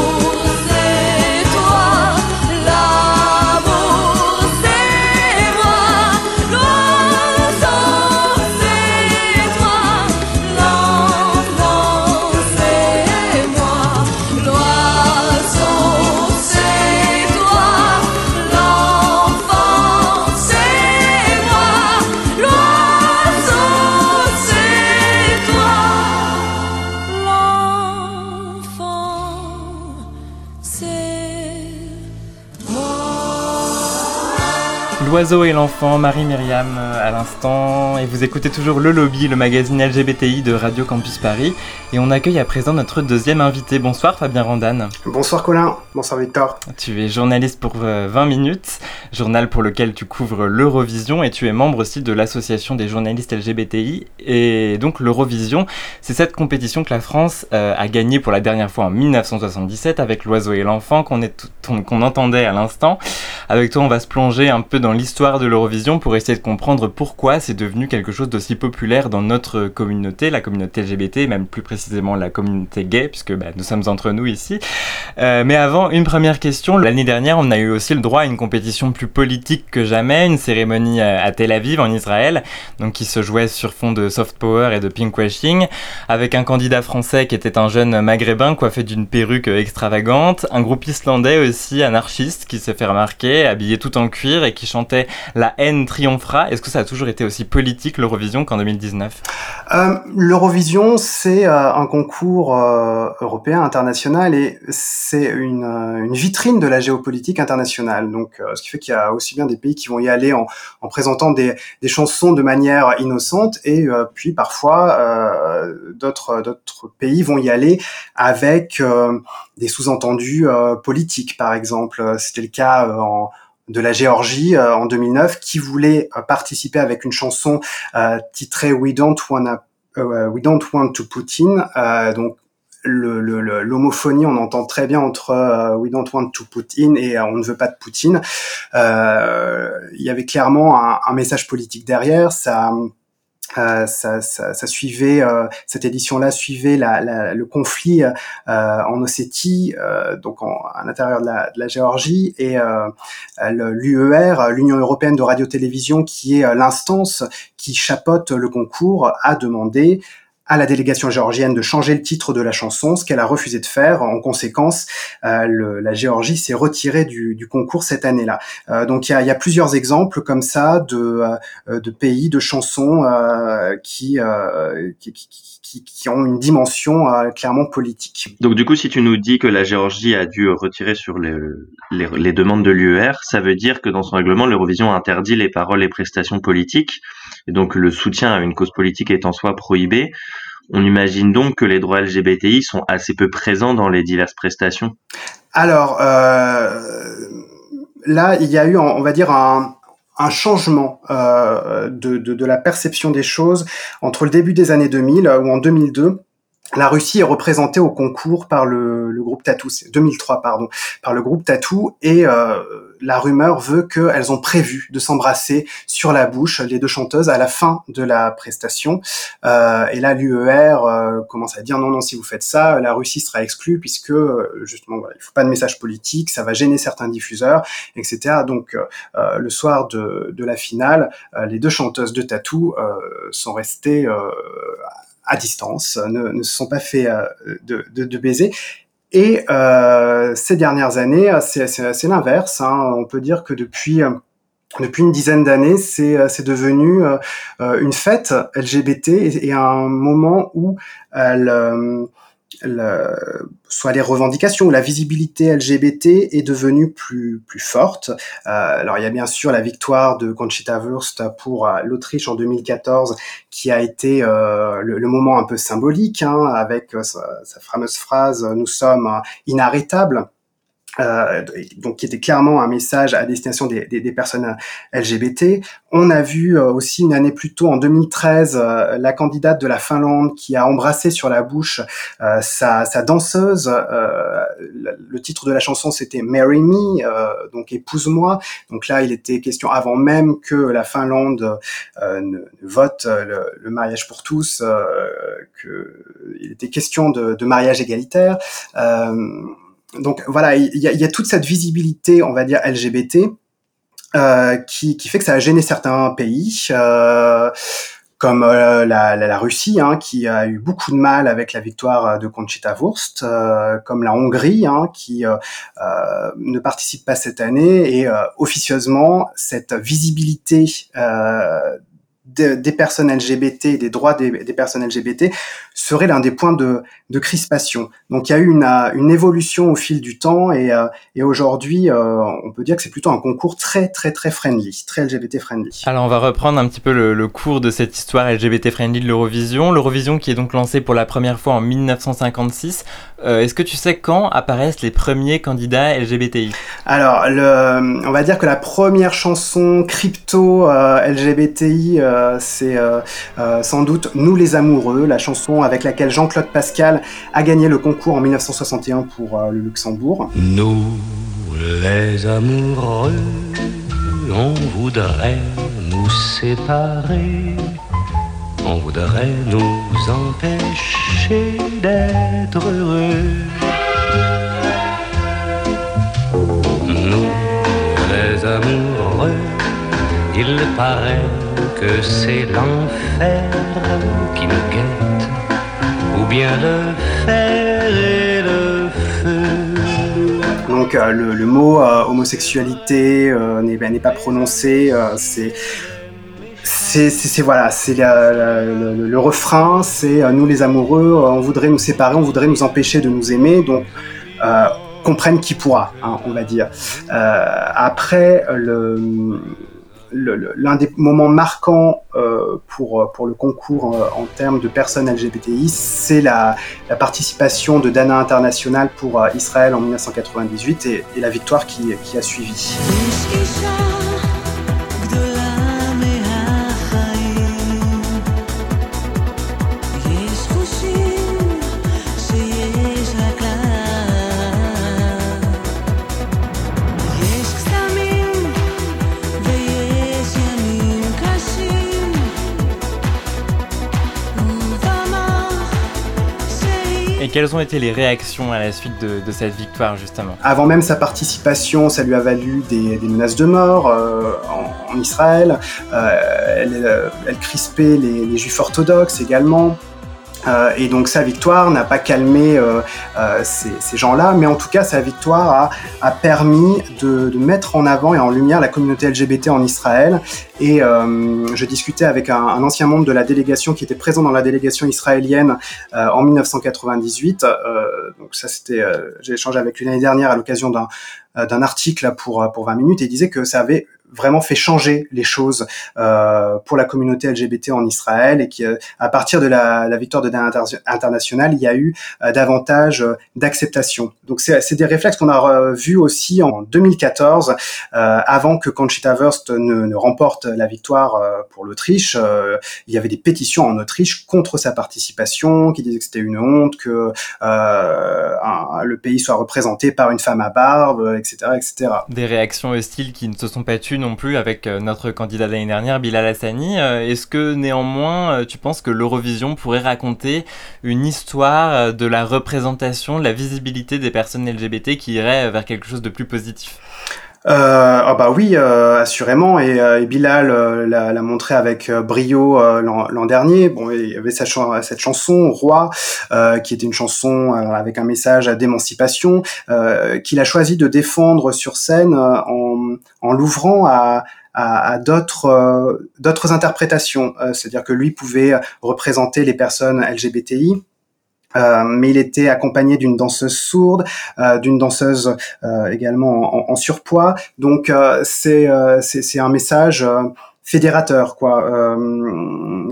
L'oiseau et l'enfant, Marie-Myriam euh, à l'instant, et vous écoutez toujours Le Lobby, le magazine LGBTI de Radio Campus Paris, et on accueille à présent notre deuxième invité. Bonsoir Fabien Randane. Bonsoir Colin, bonsoir Victor. Tu es journaliste pour 20 euh, minutes, journal pour lequel tu couvres l'Eurovision, et tu es membre aussi de l'association des journalistes LGBTI, et donc l'Eurovision, c'est cette compétition que la France euh, a gagnée pour la dernière fois en 1977 avec L'Oiseau et l'enfant qu'on qu'on entendait à l'instant. Avec toi, on va se plonger un peu dans l'histoire de l'Eurovision pour essayer de comprendre pourquoi c'est devenu quelque chose d'aussi populaire dans notre communauté, la communauté LGBT, même plus précisément la communauté gay, puisque bah, nous sommes entre nous ici. Euh, mais avant, une première question. L'année dernière, on a eu aussi le droit à une compétition plus politique que jamais, une cérémonie à Tel Aviv, en Israël, donc qui se jouait sur fond de soft power et de pinkwashing, avec un candidat français qui était un jeune maghrébin coiffé d'une perruque extravagante, un groupe islandais aussi anarchiste qui s'est fait remarquer, habillé tout en cuir et qui chantait La haine triomphera. Est-ce que ça a toujours été aussi politique l'Eurovision qu'en 2019 euh, L'Eurovision, c'est euh, un concours euh, européen, international, et c'est une, vitrine de la géopolitique internationale. Donc, ce qui fait qu'il y a aussi bien des pays qui vont y aller en, en présentant des, chansons de manière innocente, et puis parfois d'autres pays vont y aller avec des sous-entendus politiques, par exemple. C'était le cas en de la Géorgie euh, en 2009 qui voulait euh, participer avec une chanson euh, titrée We Don't Wanna We Don't Want to Putin. donc l'homophonie, on entend très bien entre We don't want to put in et on ne veut pas de Poutine. il y avait clairement un, un message politique derrière. Ça, euh, ça, suivait euh, cette édition-là suivait le conflit euh, en Ossétie, donc à l'intérieur de la, de la, Géorgie, et l'UER, l'Union européenne de radio-télévision, qui est l'instance qui chapeaute le concours, a demandé à la délégation géorgienne de changer le titre de la chanson, ce qu'elle a refusé de faire. En conséquence, euh, le, la Géorgie s'est retirée du, du, concours cette année-là. Euh, donc il y a, y a, plusieurs exemples comme ça de, euh, de pays, de chansons euh, qui, qui, qui, qui, ont une dimension clairement politique. Donc du coup, si tu nous dis que la Géorgie a dû retirer sur les, les, les demandes de l'UER, ça veut dire que dans son règlement, l'Eurovision interdit les paroles et prestations politiques, et donc le soutien à une cause politique est en soi prohibé. On imagine donc que les droits LGBTI sont assez peu présents dans les diverses prestations. Alors euh, là, il y a eu, on va dire, un, changement euh, de, de, la perception des choses entre le début des années 2000 ou en 2002 la Russie est représentée au concours par le, le groupe Tattoo, 2003 pardon, par le groupe Tattoo et euh, la rumeur veut qu'elles ont prévu de s'embrasser sur la bouche les deux chanteuses à la fin de la prestation. Euh, et là l'UER euh, commence à dire non non si vous faites ça la Russie sera exclue puisque justement voilà, il faut pas de message politique, ça va gêner certains diffuseurs etc. Donc le soir de, de la finale les deux chanteuses de Tattoo sont restées à distance, ne, ne, se sont pas fait euh, de, de, de baiser. Et euh, ces dernières années, c'est l'inverse. Hein. On peut dire que depuis euh, depuis une dizaine d'années, c'est devenu une fête LGBT et, et, un moment où elle soit les revendications ou la visibilité LGBT est devenue plus plus forte. Euh, alors il y a bien sûr la victoire de Conchita Wurst pour euh, l'Autriche en 2014 qui a été euh, le, le, moment un peu symbolique hein, avec euh, sa, sa, fameuse phrase "Nous sommes inarrêtables". Euh, donc qui était clairement un message à destination des, des, des personnes LGBT. On a vu euh, aussi une année plus tôt, en 2013, euh, la candidate de la Finlande qui a embrassé sur la bouche euh, sa, sa, danseuse. le titre de la chanson c'était Marry Me, donc épouse-moi. Donc là, il était question avant même que la Finlande ne, vote le, le, mariage pour tous, que il était question de, de mariage égalitaire donc voilà, il y a, toute cette visibilité, on va dire LGBT, euh, qui, fait que ça a gêné certains pays. Euh, comme euh, la, Russie, hein, qui a eu beaucoup de mal avec la victoire de Conchita Wurst, comme la Hongrie, hein, qui ne participe pas cette année, et officieusement, cette visibilité des personnes LGBT, des droits des, personnes LGBT, serait l'un des points de, de, crispation. Donc il y a eu une, une évolution au fil du temps et, et aujourd'hui, on peut dire que c'est plutôt un concours très très très friendly, très LGBT friendly. Alors on va reprendre un petit peu le, le cours de cette histoire LGBT friendly de l'Eurovision. L'Eurovision qui est donc lancée pour la première fois en 1956. Est-ce que tu sais quand apparaissent les premiers candidats LGBTI Alors, le, on va dire que la première chanson crypto euh, LGBTI, euh, c'est euh, sans doute Nous les amoureux, la chanson avec laquelle Jean-Claude Pascal a gagné le concours en 1961 pour le Luxembourg. Nous les amoureux, on voudrait nous séparer. On voudrait nous empêcher d'être heureux. Nous, les amoureux, il paraît que c'est l'enfer qui nous guette, ou bien le fer et le feu. Donc euh, le, mot euh, homosexualité euh, n'est pas prononcé, c'est c'est voilà, c'est le, refrain, c'est nous les amoureux, on voudrait nous séparer, on voudrait nous empêcher de nous aimer, donc comprenne qui pourra, hein, on va dire. Après, le l'un des moments marquants euh, pour, le concours euh, en termes de personnes LGBTI, c'est la, participation de Dana International pour euh, Israël en 1998 et, la victoire qui a suivi. Quelles ont été les réactions à la suite de, cette victoire, justement Avant même sa participation, ça lui a valu des, menaces de mort euh, en, Israël. Euh, elle, euh, elle, crispait les juifs orthodoxes également. Euh, et donc sa victoire n'a pas calmé euh, euh, ces, ces gens-là, mais en tout cas sa victoire a, a permis de, de, mettre en avant et en lumière la communauté LGBT en Israël. Et je discutais avec un, un, ancien membre de la délégation qui était présent dans la délégation israélienne en 1998. donc ça c'était, j'ai échangé avec lui l'année dernière à l'occasion d'un d'un article pour pour 20 minutes et il disait que ça avait vraiment fait changer les choses euh, pour la communauté LGBT en Israël et qui, euh, à partir de la, la victoire de Dan International, il y a eu euh, davantage euh, d'acceptation. Donc c'est des réflexes qu'on a vus aussi en 2014, avant que Conchita Wurst ne, ne remporte la victoire pour l'Autriche. il y avait des pétitions en Autriche contre sa participation, qui disaient que c'était une honte, que un, le pays soit représenté par une femme à barbe, Des réactions hostiles qui ne se sont pas tues non plus avec euh, notre candidat l'année dernière, Bilal Hassani. Euh, est-ce que néanmoins, euh, tu penses que l'Eurovision pourrait raconter une histoire de la représentation, de la visibilité des personnes LGBT qui irait vers quelque chose de plus positif? Ah bah oui, euh, assurément. Et, euh, Bilal euh, l'a montré avec brio l'an dernier. Bon, il y avait cette, chanson Roi, qui était une chanson avec un message d'émancipation, qu'il a choisi de défendre sur scène en, l'ouvrant à, d'autres interprétations. C'est-à-dire que lui pouvait représenter les personnes LGBTI euh, mais il était accompagné d'une danseuse sourde, euh, d'une danseuse euh, également en, en, surpoids. Donc c'est c'est un message fédérateur, quoi,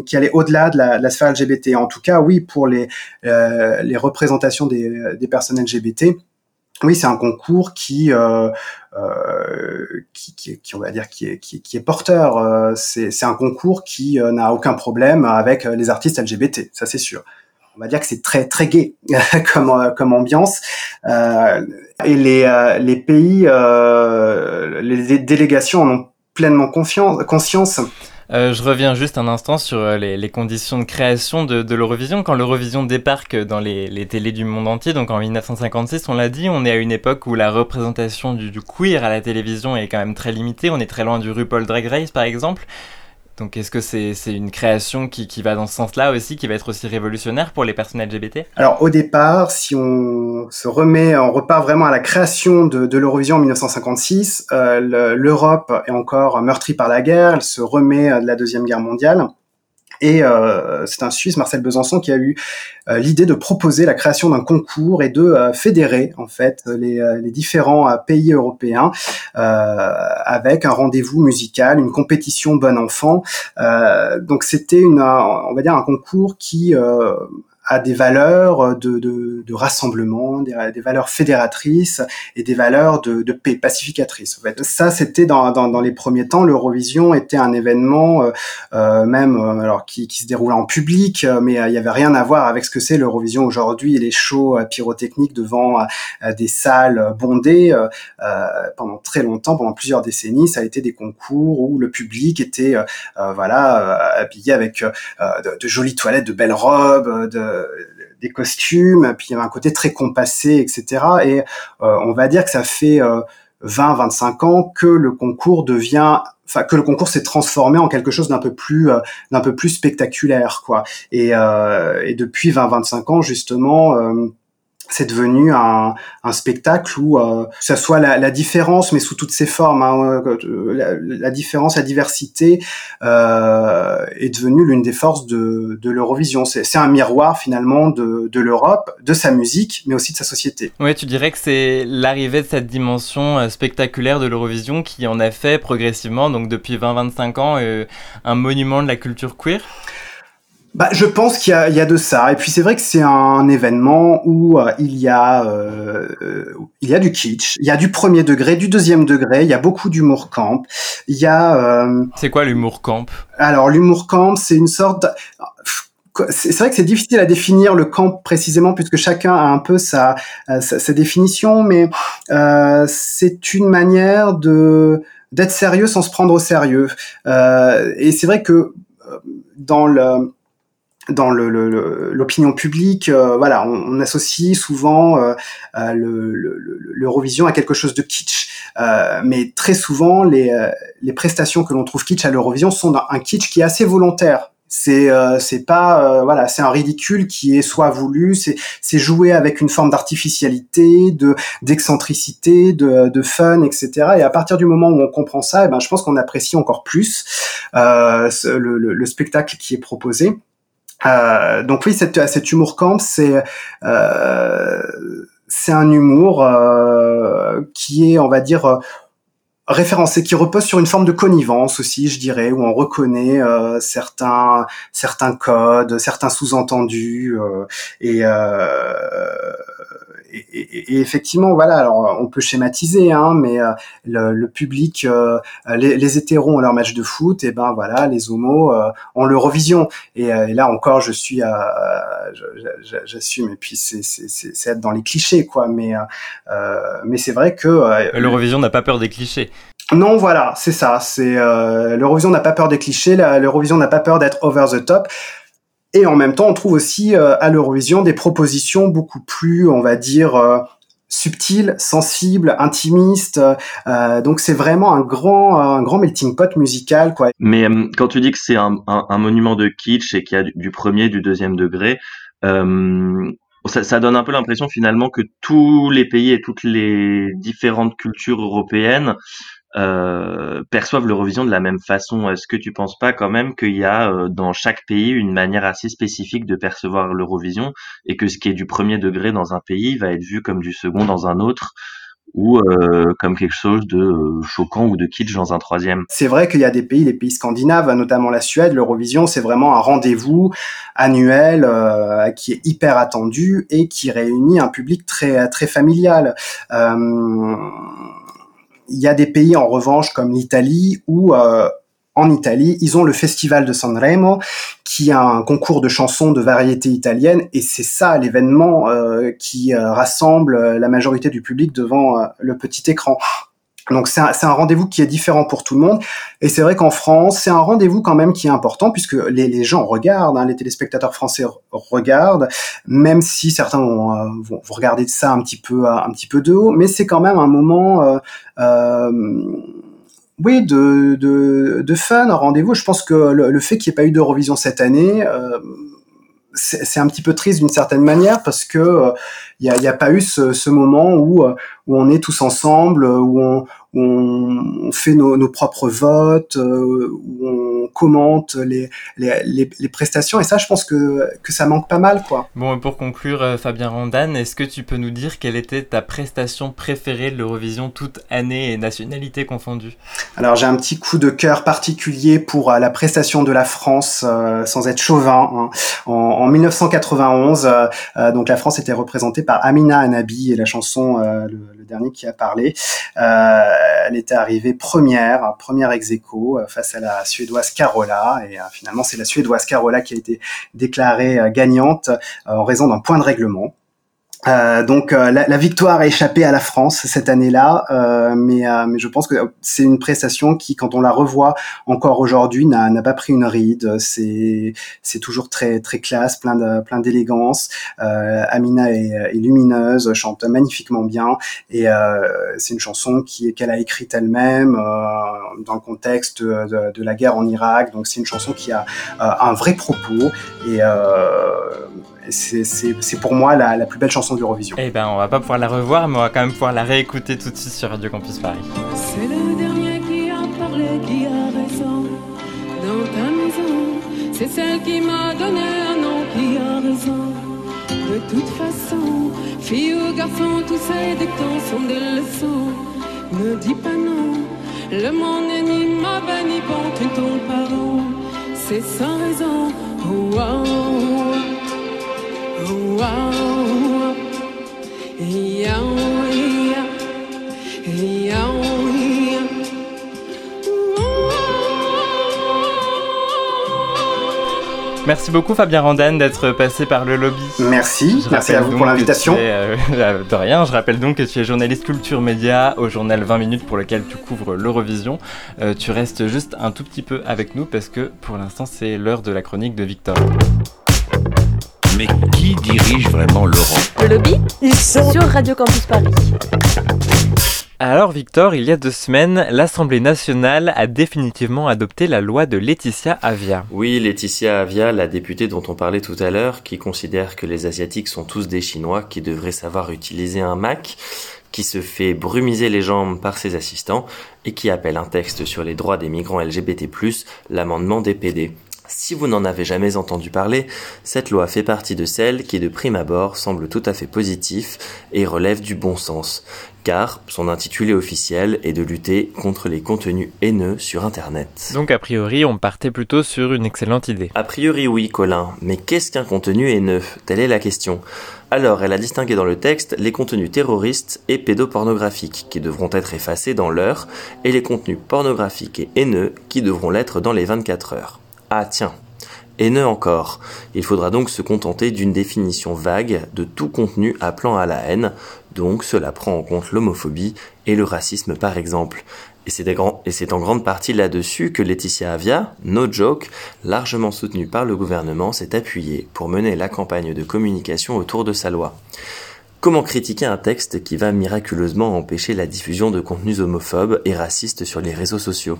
qui allait au-delà de de la, sphère LGBT. En tout cas, oui, pour les les représentations des, des personnes LGBT. Oui, c'est un concours qui, euh, euh, qui, qui, qui, on va dire, qui est, qui, qui est porteur. c'est un concours qui n'a aucun problème avec les artistes LGBT, ça c'est sûr on va dire que c'est très très gai comme euh, comme ambiance euh, et les euh, les pays euh, les délégations en ont pleinement confiance conscience euh, je reviens juste un instant sur les, les conditions de création de, de l'Eurovision. Quand l'Eurovision débarque dans les, les, télés du monde entier, donc en 1956, on l'a dit, on est à une époque où la représentation du, du, queer à la télévision est quand même très limitée. On est très loin du RuPaul Drag Race, par exemple. Donc est-ce que c'est une création qui, va dans ce sens-là aussi, qui va être aussi révolutionnaire pour les personnes LGBT Alors au départ, si on se remet, on repart vraiment à la création de, l'Eurovision en 1956, euh, l'Europe est encore meurtrie par la guerre, elle se remet de la Deuxième Guerre mondiale. Et euh, c'est un Suisse, Marcel Besançon, qui a eu euh, l'idée de proposer la création d'un concours et de euh, fédérer en fait les, les différents pays européens avec un rendez-vous musical, une compétition bon enfant. donc c'était une, on va dire, un concours qui à des valeurs de, de, de rassemblement, des, des, valeurs fédératrices et des valeurs de, de paix fait. Ça, c'était dans, dans, dans, les premiers temps. L'Eurovision était un événement euh, euh même euh, alors qui, qui, se déroulait en public, euh, mais il n'y avait rien à voir avec ce que c'est l'Eurovision aujourd'hui les shows pyrotechniques devant des salles bondées. pendant très longtemps, pendant plusieurs décennies, ça a été des concours où le public était voilà habillé avec de, de, jolies toilettes, de belles robes, de des costumes, puis il y avait un côté très compassé, etc. Et euh, on va dire que ça fait 20-25 euh, ans que le concours devient enfin que le concours s'est transformé en quelque chose d'un peu plus euh, d'un peu plus spectaculaire quoi et, et depuis 20-25 ans justement c'est devenu un, un, spectacle où euh, que ça soit la, la, différence, mais sous toutes ses formes, hein, euh, la, la, différence, la diversité euh, est devenue l'une des forces de, de l'Eurovision. C'est un miroir finalement de, de l'Europe, de sa musique, mais aussi de sa société. Oui, tu dirais que c'est l'arrivée de cette dimension euh, spectaculaire de l'Eurovision qui en a fait progressivement, donc depuis 20-25 ans, euh, un monument de la culture queer? Bah, je pense qu'il y, y, a de ça. Et puis c'est vrai que c'est un événement où euh, il y a euh, il y a du kitsch, il y a du premier degré, du deuxième degré, il y a beaucoup d'humour camp. Il y a. Euh, c'est quoi l'humour camp? Alors l'humour camp, c'est une sorte. C'est vrai que c'est difficile à définir le camp précisément puisque chacun a un peu sa, sa, sa définition, mais c'est une manière de d'être sérieux sans se prendre au sérieux. et c'est vrai que dans le dans l'opinion le, publique, euh, voilà, on, associe souvent euh, euh l'Eurovision à quelque chose de kitsch, euh, mais très souvent les, les prestations que l'on trouve kitsch à l'Eurovision sont un kitsch qui est assez volontaire. C'est c'est pas voilà, c'est un ridicule qui est soit voulu, c'est c'est jouer avec une forme d'artificialité, de d'excentricité, de, de fun, etc. Et à partir du moment où on comprend ça, eh ben je pense qu'on apprécie encore plus le, le, le spectacle qui est proposé. Euh, donc oui, cet, cet humour camp, c'est euh, c'est un humour euh, qui est, on va dire, référencé, qui repose sur une forme de connivence aussi, je dirais, où on reconnaît euh, certains certains codes, certains sous-entendus euh, et, et, et, effectivement, voilà, alors on peut schématiser, hein, mais euh, le, le, public, euh, les, les, hétéros ont leur match de foot, et ben voilà, les homos euh, ont l'Eurovision. Et, et, là encore, je suis, j'assume, et puis c'est être dans les clichés, quoi. Mais mais c'est vrai que l'Eurovision n'a pas peur des clichés. Non, voilà, c'est ça. C'est l'Eurovision n'a pas peur des clichés. L'Eurovision n'a pas peur d'être over the top. Et en même temps, on trouve aussi euh, à l'Eurovision des propositions beaucoup plus, on va dire, euh, subtiles, sensibles, intimistes. Euh, donc c'est vraiment un grand, un grand melting pot musical, quoi. Mais quand tu dis que c'est un, un, monument de kitsch et qu'il y a du, premier, du deuxième degré, ça, ça, donne un peu l'impression finalement que tous les pays et toutes les différentes cultures européennes euh, perçoivent l'Eurovision de la même façon. Est-ce que tu penses pas quand même qu'il y a euh, dans chaque pays une manière assez spécifique de percevoir l'Eurovision et que ce qui est du premier degré dans un pays va être vu comme du second dans un autre ou euh, comme quelque chose de choquant ou de kitsch dans un troisième? C'est vrai qu'il y a des pays, les pays scandinaves, notamment la Suède, l'Eurovision, c'est vraiment un rendez-vous annuel qui est hyper attendu et qui réunit un public très très familial. Euh, il y a des pays en revanche comme l'Italie où euh, en Italie, ils ont le festival de Sanremo, qui a un concours de chansons de variété italienne, et c'est ça l'événement euh, qui euh, rassemble la majorité du public devant le petit écran. Donc c'est un, un rendez-vous qui est différent pour tout le monde. Et c'est vrai qu'en France, c'est un rendez-vous quand même qui est important puisque les, les gens regardent, hein, les téléspectateurs français regardent, même si certains vont, euh, vont, regarder ça un petit peu, un petit peu de haut. Mais c'est quand même un moment euh, euh oui, de, de, de fun, rendez-vous. Je pense que le, le fait qu'il n'y ait pas eu d'Eurovision cette année, euh, c'est un petit peu triste d'une certaine manière parce que il n'y a, a, pas eu ce, ce moment où, où on est tous ensemble, où on, on, fait nos, nos, propres votes, euh, où on commente les, les, les, les, prestations. Et ça, je pense que, que ça manque pas mal. quoi. Bon, pour conclure, euh, Fabien Randan, est-ce que tu peux nous dire quelle était ta prestation préférée de l'Eurovision toute année et nationalité confondue? Alors, j'ai un petit coup de cœur particulier pour euh, la prestation de la France, euh, sans être chauvin. Hein. En, en, 1991, euh, donc la France était représentée par Amina Anabi et la chanson, le, le, dernier qui a parlé elle était arrivée première, première ex aequo face à la suédoise Et euh, finalement, c'est la suédoise Carola qui a été déclarée euh, gagnante en raison d'un point de règlement. Euh, donc euh, la, la, victoire a échappé à la France cette année-là, euh, mais, euh, mais je pense que c'est une prestation qui, quand on la revoit encore aujourd'hui, n'a pas pris une ride. C'est c'est toujours très très classe, plein de plein d'élégance. Amina est, est, lumineuse, chante magnifiquement bien, et c'est une chanson qui qu'elle a écrite elle-même dans le contexte de, de, la guerre en Irak. Donc c'est une chanson qui a un vrai propos et c'est pour moi la, la, plus belle chanson d'Eurovision. Eh ben, on va pas pouvoir la revoir, mais on va quand même pouvoir la réécouter tout de suite sur Radio Campus Paris. C'est le dernier qui a parlé, qui a raison dans ta maison. C'est celle qui m'a donné un nom, qui a raison. De toute façon, fille ou garçon, tous ces dictons sont des leçons. Ne dis pas non, le monde n'est ni mauvais ni bon, tu tombes parent. C'est sans raison. Oh, oh, oh. Merci beaucoup Fabien Randan d'être passé par le lobby. Merci, merci à vous pour l'invitation. Euh, de rien, je rappelle donc que tu es journaliste culture média au journal 20 minutes pour lequel tu couvres l'Eurovision. Euh, tu restes juste un tout petit peu avec nous parce que pour l'instant c'est l'heure de la chronique de Victor. Mais qui dirige vraiment l'Europe Le lobby Ils sont sur Radio Campus Paris. Alors Victor, il y a deux semaines, l'Assemblée nationale a définitivement adopté la loi de Laetitia Avia. Oui, Laetitia Avia, la députée dont on parlait tout à l'heure, qui considère que les Asiatiques sont tous des Chinois qui devraient savoir utiliser un Mac, qui se fait brumiser les jambes par ses assistants et qui appelle un texte sur les droits des migrants LGBT+, l'amendement des PD. Si vous n'en avez jamais entendu parler, cette loi fait partie de celles qui de prime abord semblent tout à fait positif et relèvent du bon sens, car son intitulé officiel est de lutter contre les contenus haineux sur Internet. Donc a priori, on partait plutôt sur une excellente idée. A priori oui, Colin, mais qu'est-ce qu'un contenu haineux? Telle est la question. Alors, elle a distingué dans le texte les contenus terroristes et pédopornographiques qui devront être effacés dans l'heure et les contenus pornographiques et haineux qui devront l'être dans les 24 heures. Ah tiens, haineux encore. Il faudra donc se contenter d'une définition vague de tout contenu appelant à la haine, donc cela prend en compte l'homophobie et le racisme par exemple. Et c'est en grande partie là-dessus que Laetitia Avia, no joke, largement soutenue par le gouvernement, s'est appuyée pour mener la campagne de communication autour de sa loi. Comment critiquer un texte qui va miraculeusement empêcher la diffusion de contenus homophobes et racistes sur les réseaux sociaux?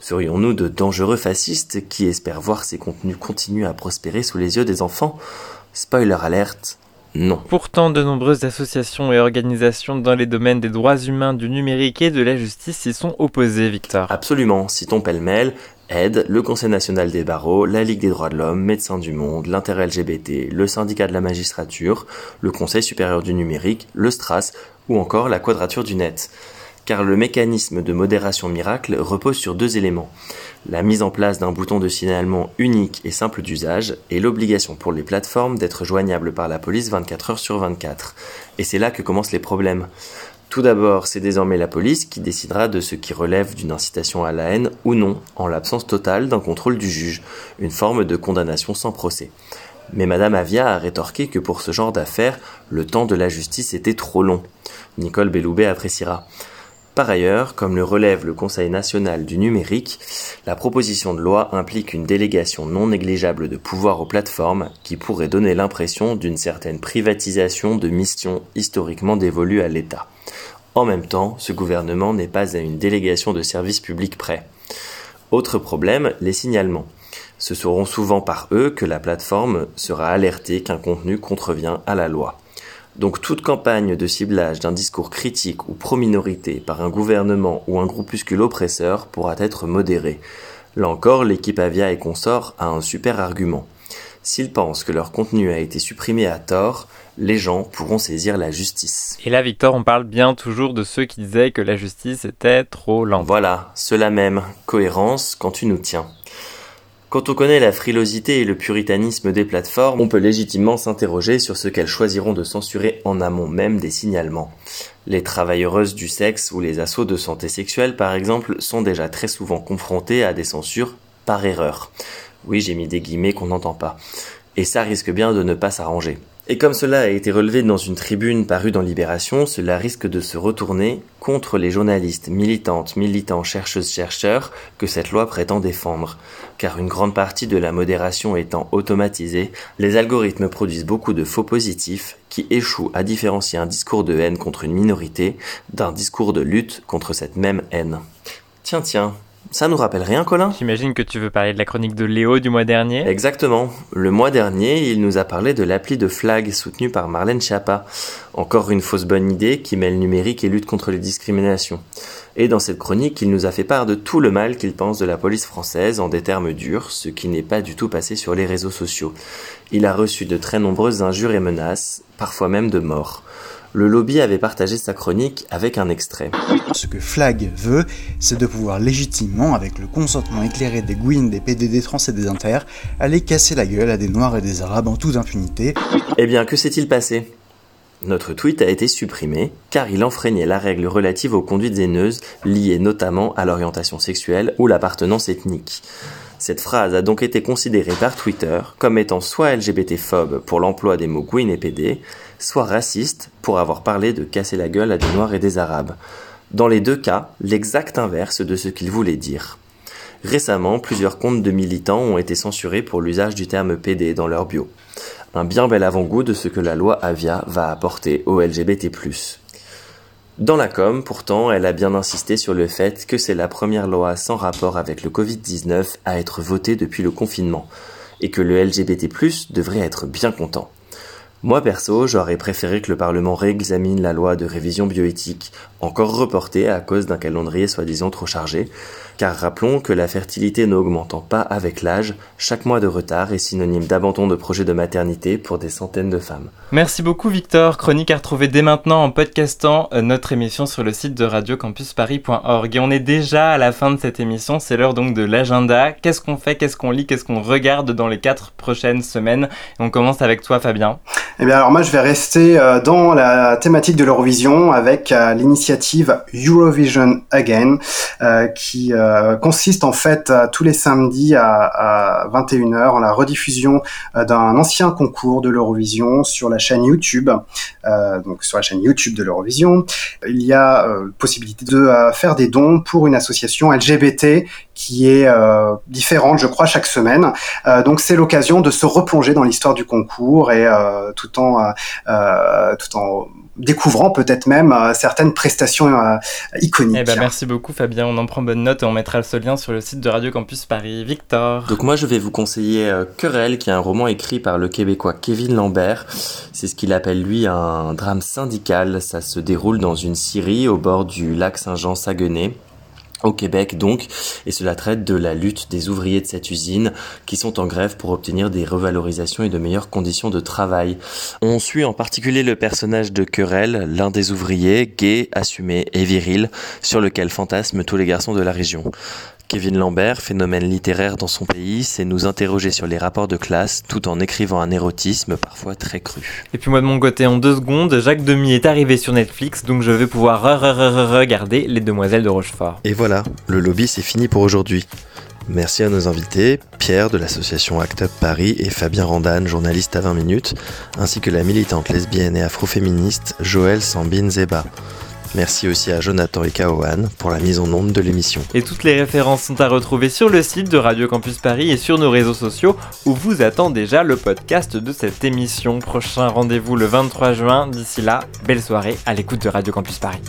Serions-nous de dangereux fascistes qui espèrent voir ces contenus continuer à prospérer sous les yeux des enfants? Spoiler alerte, non. Pourtant, de nombreuses associations et organisations dans les domaines des droits humains, du numérique et de la justice s'y sont opposées, Victor. Absolument, citons pêle-mêle Aide, le Conseil national des barreaux, la Ligue des droits de l'homme, Médecins du monde, l'Inter LGBT, le syndicat de la magistrature, le Conseil supérieur du numérique, le STRAS ou encore la Quadrature du net car le mécanisme de modération miracle repose sur deux éléments. La mise en place d'un bouton de signalement unique et simple d'usage et l'obligation pour les plateformes d'être joignables par la police 24 heures sur 24. Et c'est là que commencent les problèmes. Tout d'abord, c'est désormais la police qui décidera de ce qui relève d'une incitation à la haine ou non, en l'absence totale d'un contrôle du juge, une forme de condamnation sans procès. Mais Madame Avia a rétorqué que pour ce genre d'affaires, le temps de la justice était trop long. Nicole Belloubet appréciera. Par ailleurs, comme le relève le Conseil national du numérique, la proposition de loi implique une délégation non négligeable de pouvoir aux plateformes qui pourrait donner l'impression d'une certaine privatisation de missions historiquement dévolues à l'État. En même temps, ce gouvernement n'est pas à une délégation de services publics près. Autre problème, les signalements. Ce seront souvent par eux que la plateforme sera alertée qu'un contenu contrevient à la loi. Donc toute campagne de ciblage d'un discours critique ou pro-minorité par un gouvernement ou un groupuscule oppresseur pourra être modérée. Là encore, l'équipe Avia et consorts a un super argument. S'ils pensent que leur contenu a été supprimé à tort, les gens pourront saisir la justice. Et là, Victor, on parle bien toujours de ceux qui disaient que la justice était trop lente. Voilà, cela même, cohérence quand tu nous tiens. Quand on connaît la frilosité et le puritanisme des plateformes, on peut légitimement s'interroger sur ce qu'elles choisiront de censurer en amont même des signalements. Les travailleuses du sexe ou les assauts de santé sexuelle, par exemple, sont déjà très souvent confrontées à des censures par erreur. Oui, j'ai mis des guillemets qu'on n'entend pas. Et ça risque bien de ne pas s'arranger. Et comme cela a été relevé dans une tribune parue dans Libération, cela risque de se retourner contre les journalistes, militantes, militants, chercheuses, chercheurs que cette loi prétend défendre. Car une grande partie de la modération étant automatisée, les algorithmes produisent beaucoup de faux positifs qui échouent à différencier un discours de haine contre une minorité d'un discours de lutte contre cette même haine. Tiens, tiens, ça nous rappelle rien, Colin J'imagine que tu veux parler de la chronique de Léo du mois dernier. Exactement. Le mois dernier, il nous a parlé de l'appli de flag soutenue par Marlène Schiappa. Encore une fausse bonne idée qui mêle numérique et lutte contre les discriminations. Et dans cette chronique, il nous a fait part de tout le mal qu'il pense de la police française en des termes durs, ce qui n'est pas du tout passé sur les réseaux sociaux. Il a reçu de très nombreuses injures et menaces, parfois même de mort le lobby avait partagé sa chronique avec un extrait. Ce que Flag veut, c'est de pouvoir légitimement, avec le consentement éclairé des Gwyn, des PD, des Trans et des Inter, aller casser la gueule à des Noirs et des Arabes en toute impunité. Eh bien, que s'est-il passé? Notre tweet a été supprimé car il enfreignait la règle relative aux conduites haineuses liées notamment à l'orientation sexuelle ou l'appartenance ethnique. Cette phrase a donc été considérée par Twitter comme étant soit LGBT-phobe pour l'emploi des mots Gwyn et PD, soit raciste pour avoir parlé de casser la gueule à des Noirs et des Arabes. Dans les deux cas, l'exact inverse de ce qu'il voulait dire. Récemment, plusieurs comptes de militants ont été censurés pour l'usage du terme PD dans leur bio. Un bien bel avant-goût de ce que la loi Avia va apporter aux LGBT+. Dans la com, pourtant, elle a bien insisté sur le fait que c'est la première loi sans rapport avec le Covid-19 à être votée depuis le confinement, et que le LGBT+, devrait être bien content. Moi perso, j'aurais préféré que le Parlement réexamine la loi de révision bioéthique, encore reportée à cause d'un calendrier soi-disant trop chargé, car rappelons que la fertilité n'augmentant pas avec l'âge, chaque mois de retard est synonyme d'abandon de projet de maternité pour des centaines de femmes. Merci beaucoup Victor, chronique à retrouver dès maintenant en podcastant euh, notre émission sur le site de radiocampusparis.org. Et on est déjà à la fin de cette émission, c'est l'heure donc de l'agenda. Qu'est-ce qu'on fait, qu'est-ce qu'on lit, qu'est-ce qu'on regarde dans les quatre prochaines semaines? On commence avec toi Fabien. Eh bien alors moi je vais rester euh, dans la thématique de l'Eurovision avec euh, l'initiative Eurovision Again qui euh, consiste en fait tous les samedis à, 21h en la rediffusion euh, d'un ancien concours de l'Eurovision sur la chaîne YouTube, euh, donc sur la chaîne YouTube de l'Eurovision. Il y a possibilité de faire des dons pour une association LGBT qui est différente, je crois, chaque semaine. donc c'est l'occasion de se replonger dans l'histoire du concours et tout en tout en découvrant peut-être même euh, certaines prestations euh, iconiques. Eh ben, merci beaucoup Fabien, on en prend bonne note et on mettra ce lien sur le site de Radio Campus Paris. Victor Donc moi je vais vous conseiller euh, Querelle qui est un roman écrit par le québécois Kevin Lambert. C'est ce qu'il appelle lui un drame syndical. Ça se déroule dans une scierie au bord du lac Saint-Jean-Saguenay au Québec donc, et cela traite de la lutte des ouvriers de cette usine qui sont en grève pour obtenir des revalorisations et de meilleures conditions de travail. On suit en particulier le personnage de Querelle, l'un des ouvriers, gay, assumé et viril, sur lequel fantasment tous les garçons de la région. Kevin Lambert, phénomène littéraire dans son pays, c'est nous interroger sur les rapports de classe tout en écrivant un érotisme parfois très cru. Et puis moi de mon côté, en deux secondes, Jacques Demy est arrivé sur Netflix, donc je vais pouvoir regarder Les Demoiselles de Rochefort. Et voilà, le lobby c'est fini pour aujourd'hui. Merci à nos invités, Pierre de l'association Act Up Paris et Fabien Randan, journaliste à 20 minutes, ainsi que la militante lesbienne et afroféministe Joël Sambin Zeba. Merci aussi à Jonathan et Kaohan pour la mise en onde de l'émission. Et toutes les références sont à retrouver sur le site de Radio Campus Paris et sur nos réseaux sociaux où vous attend déjà le podcast de cette émission. Prochain rendez-vous le 23 juin. D'ici là, belle soirée à l'écoute de Radio Campus Paris.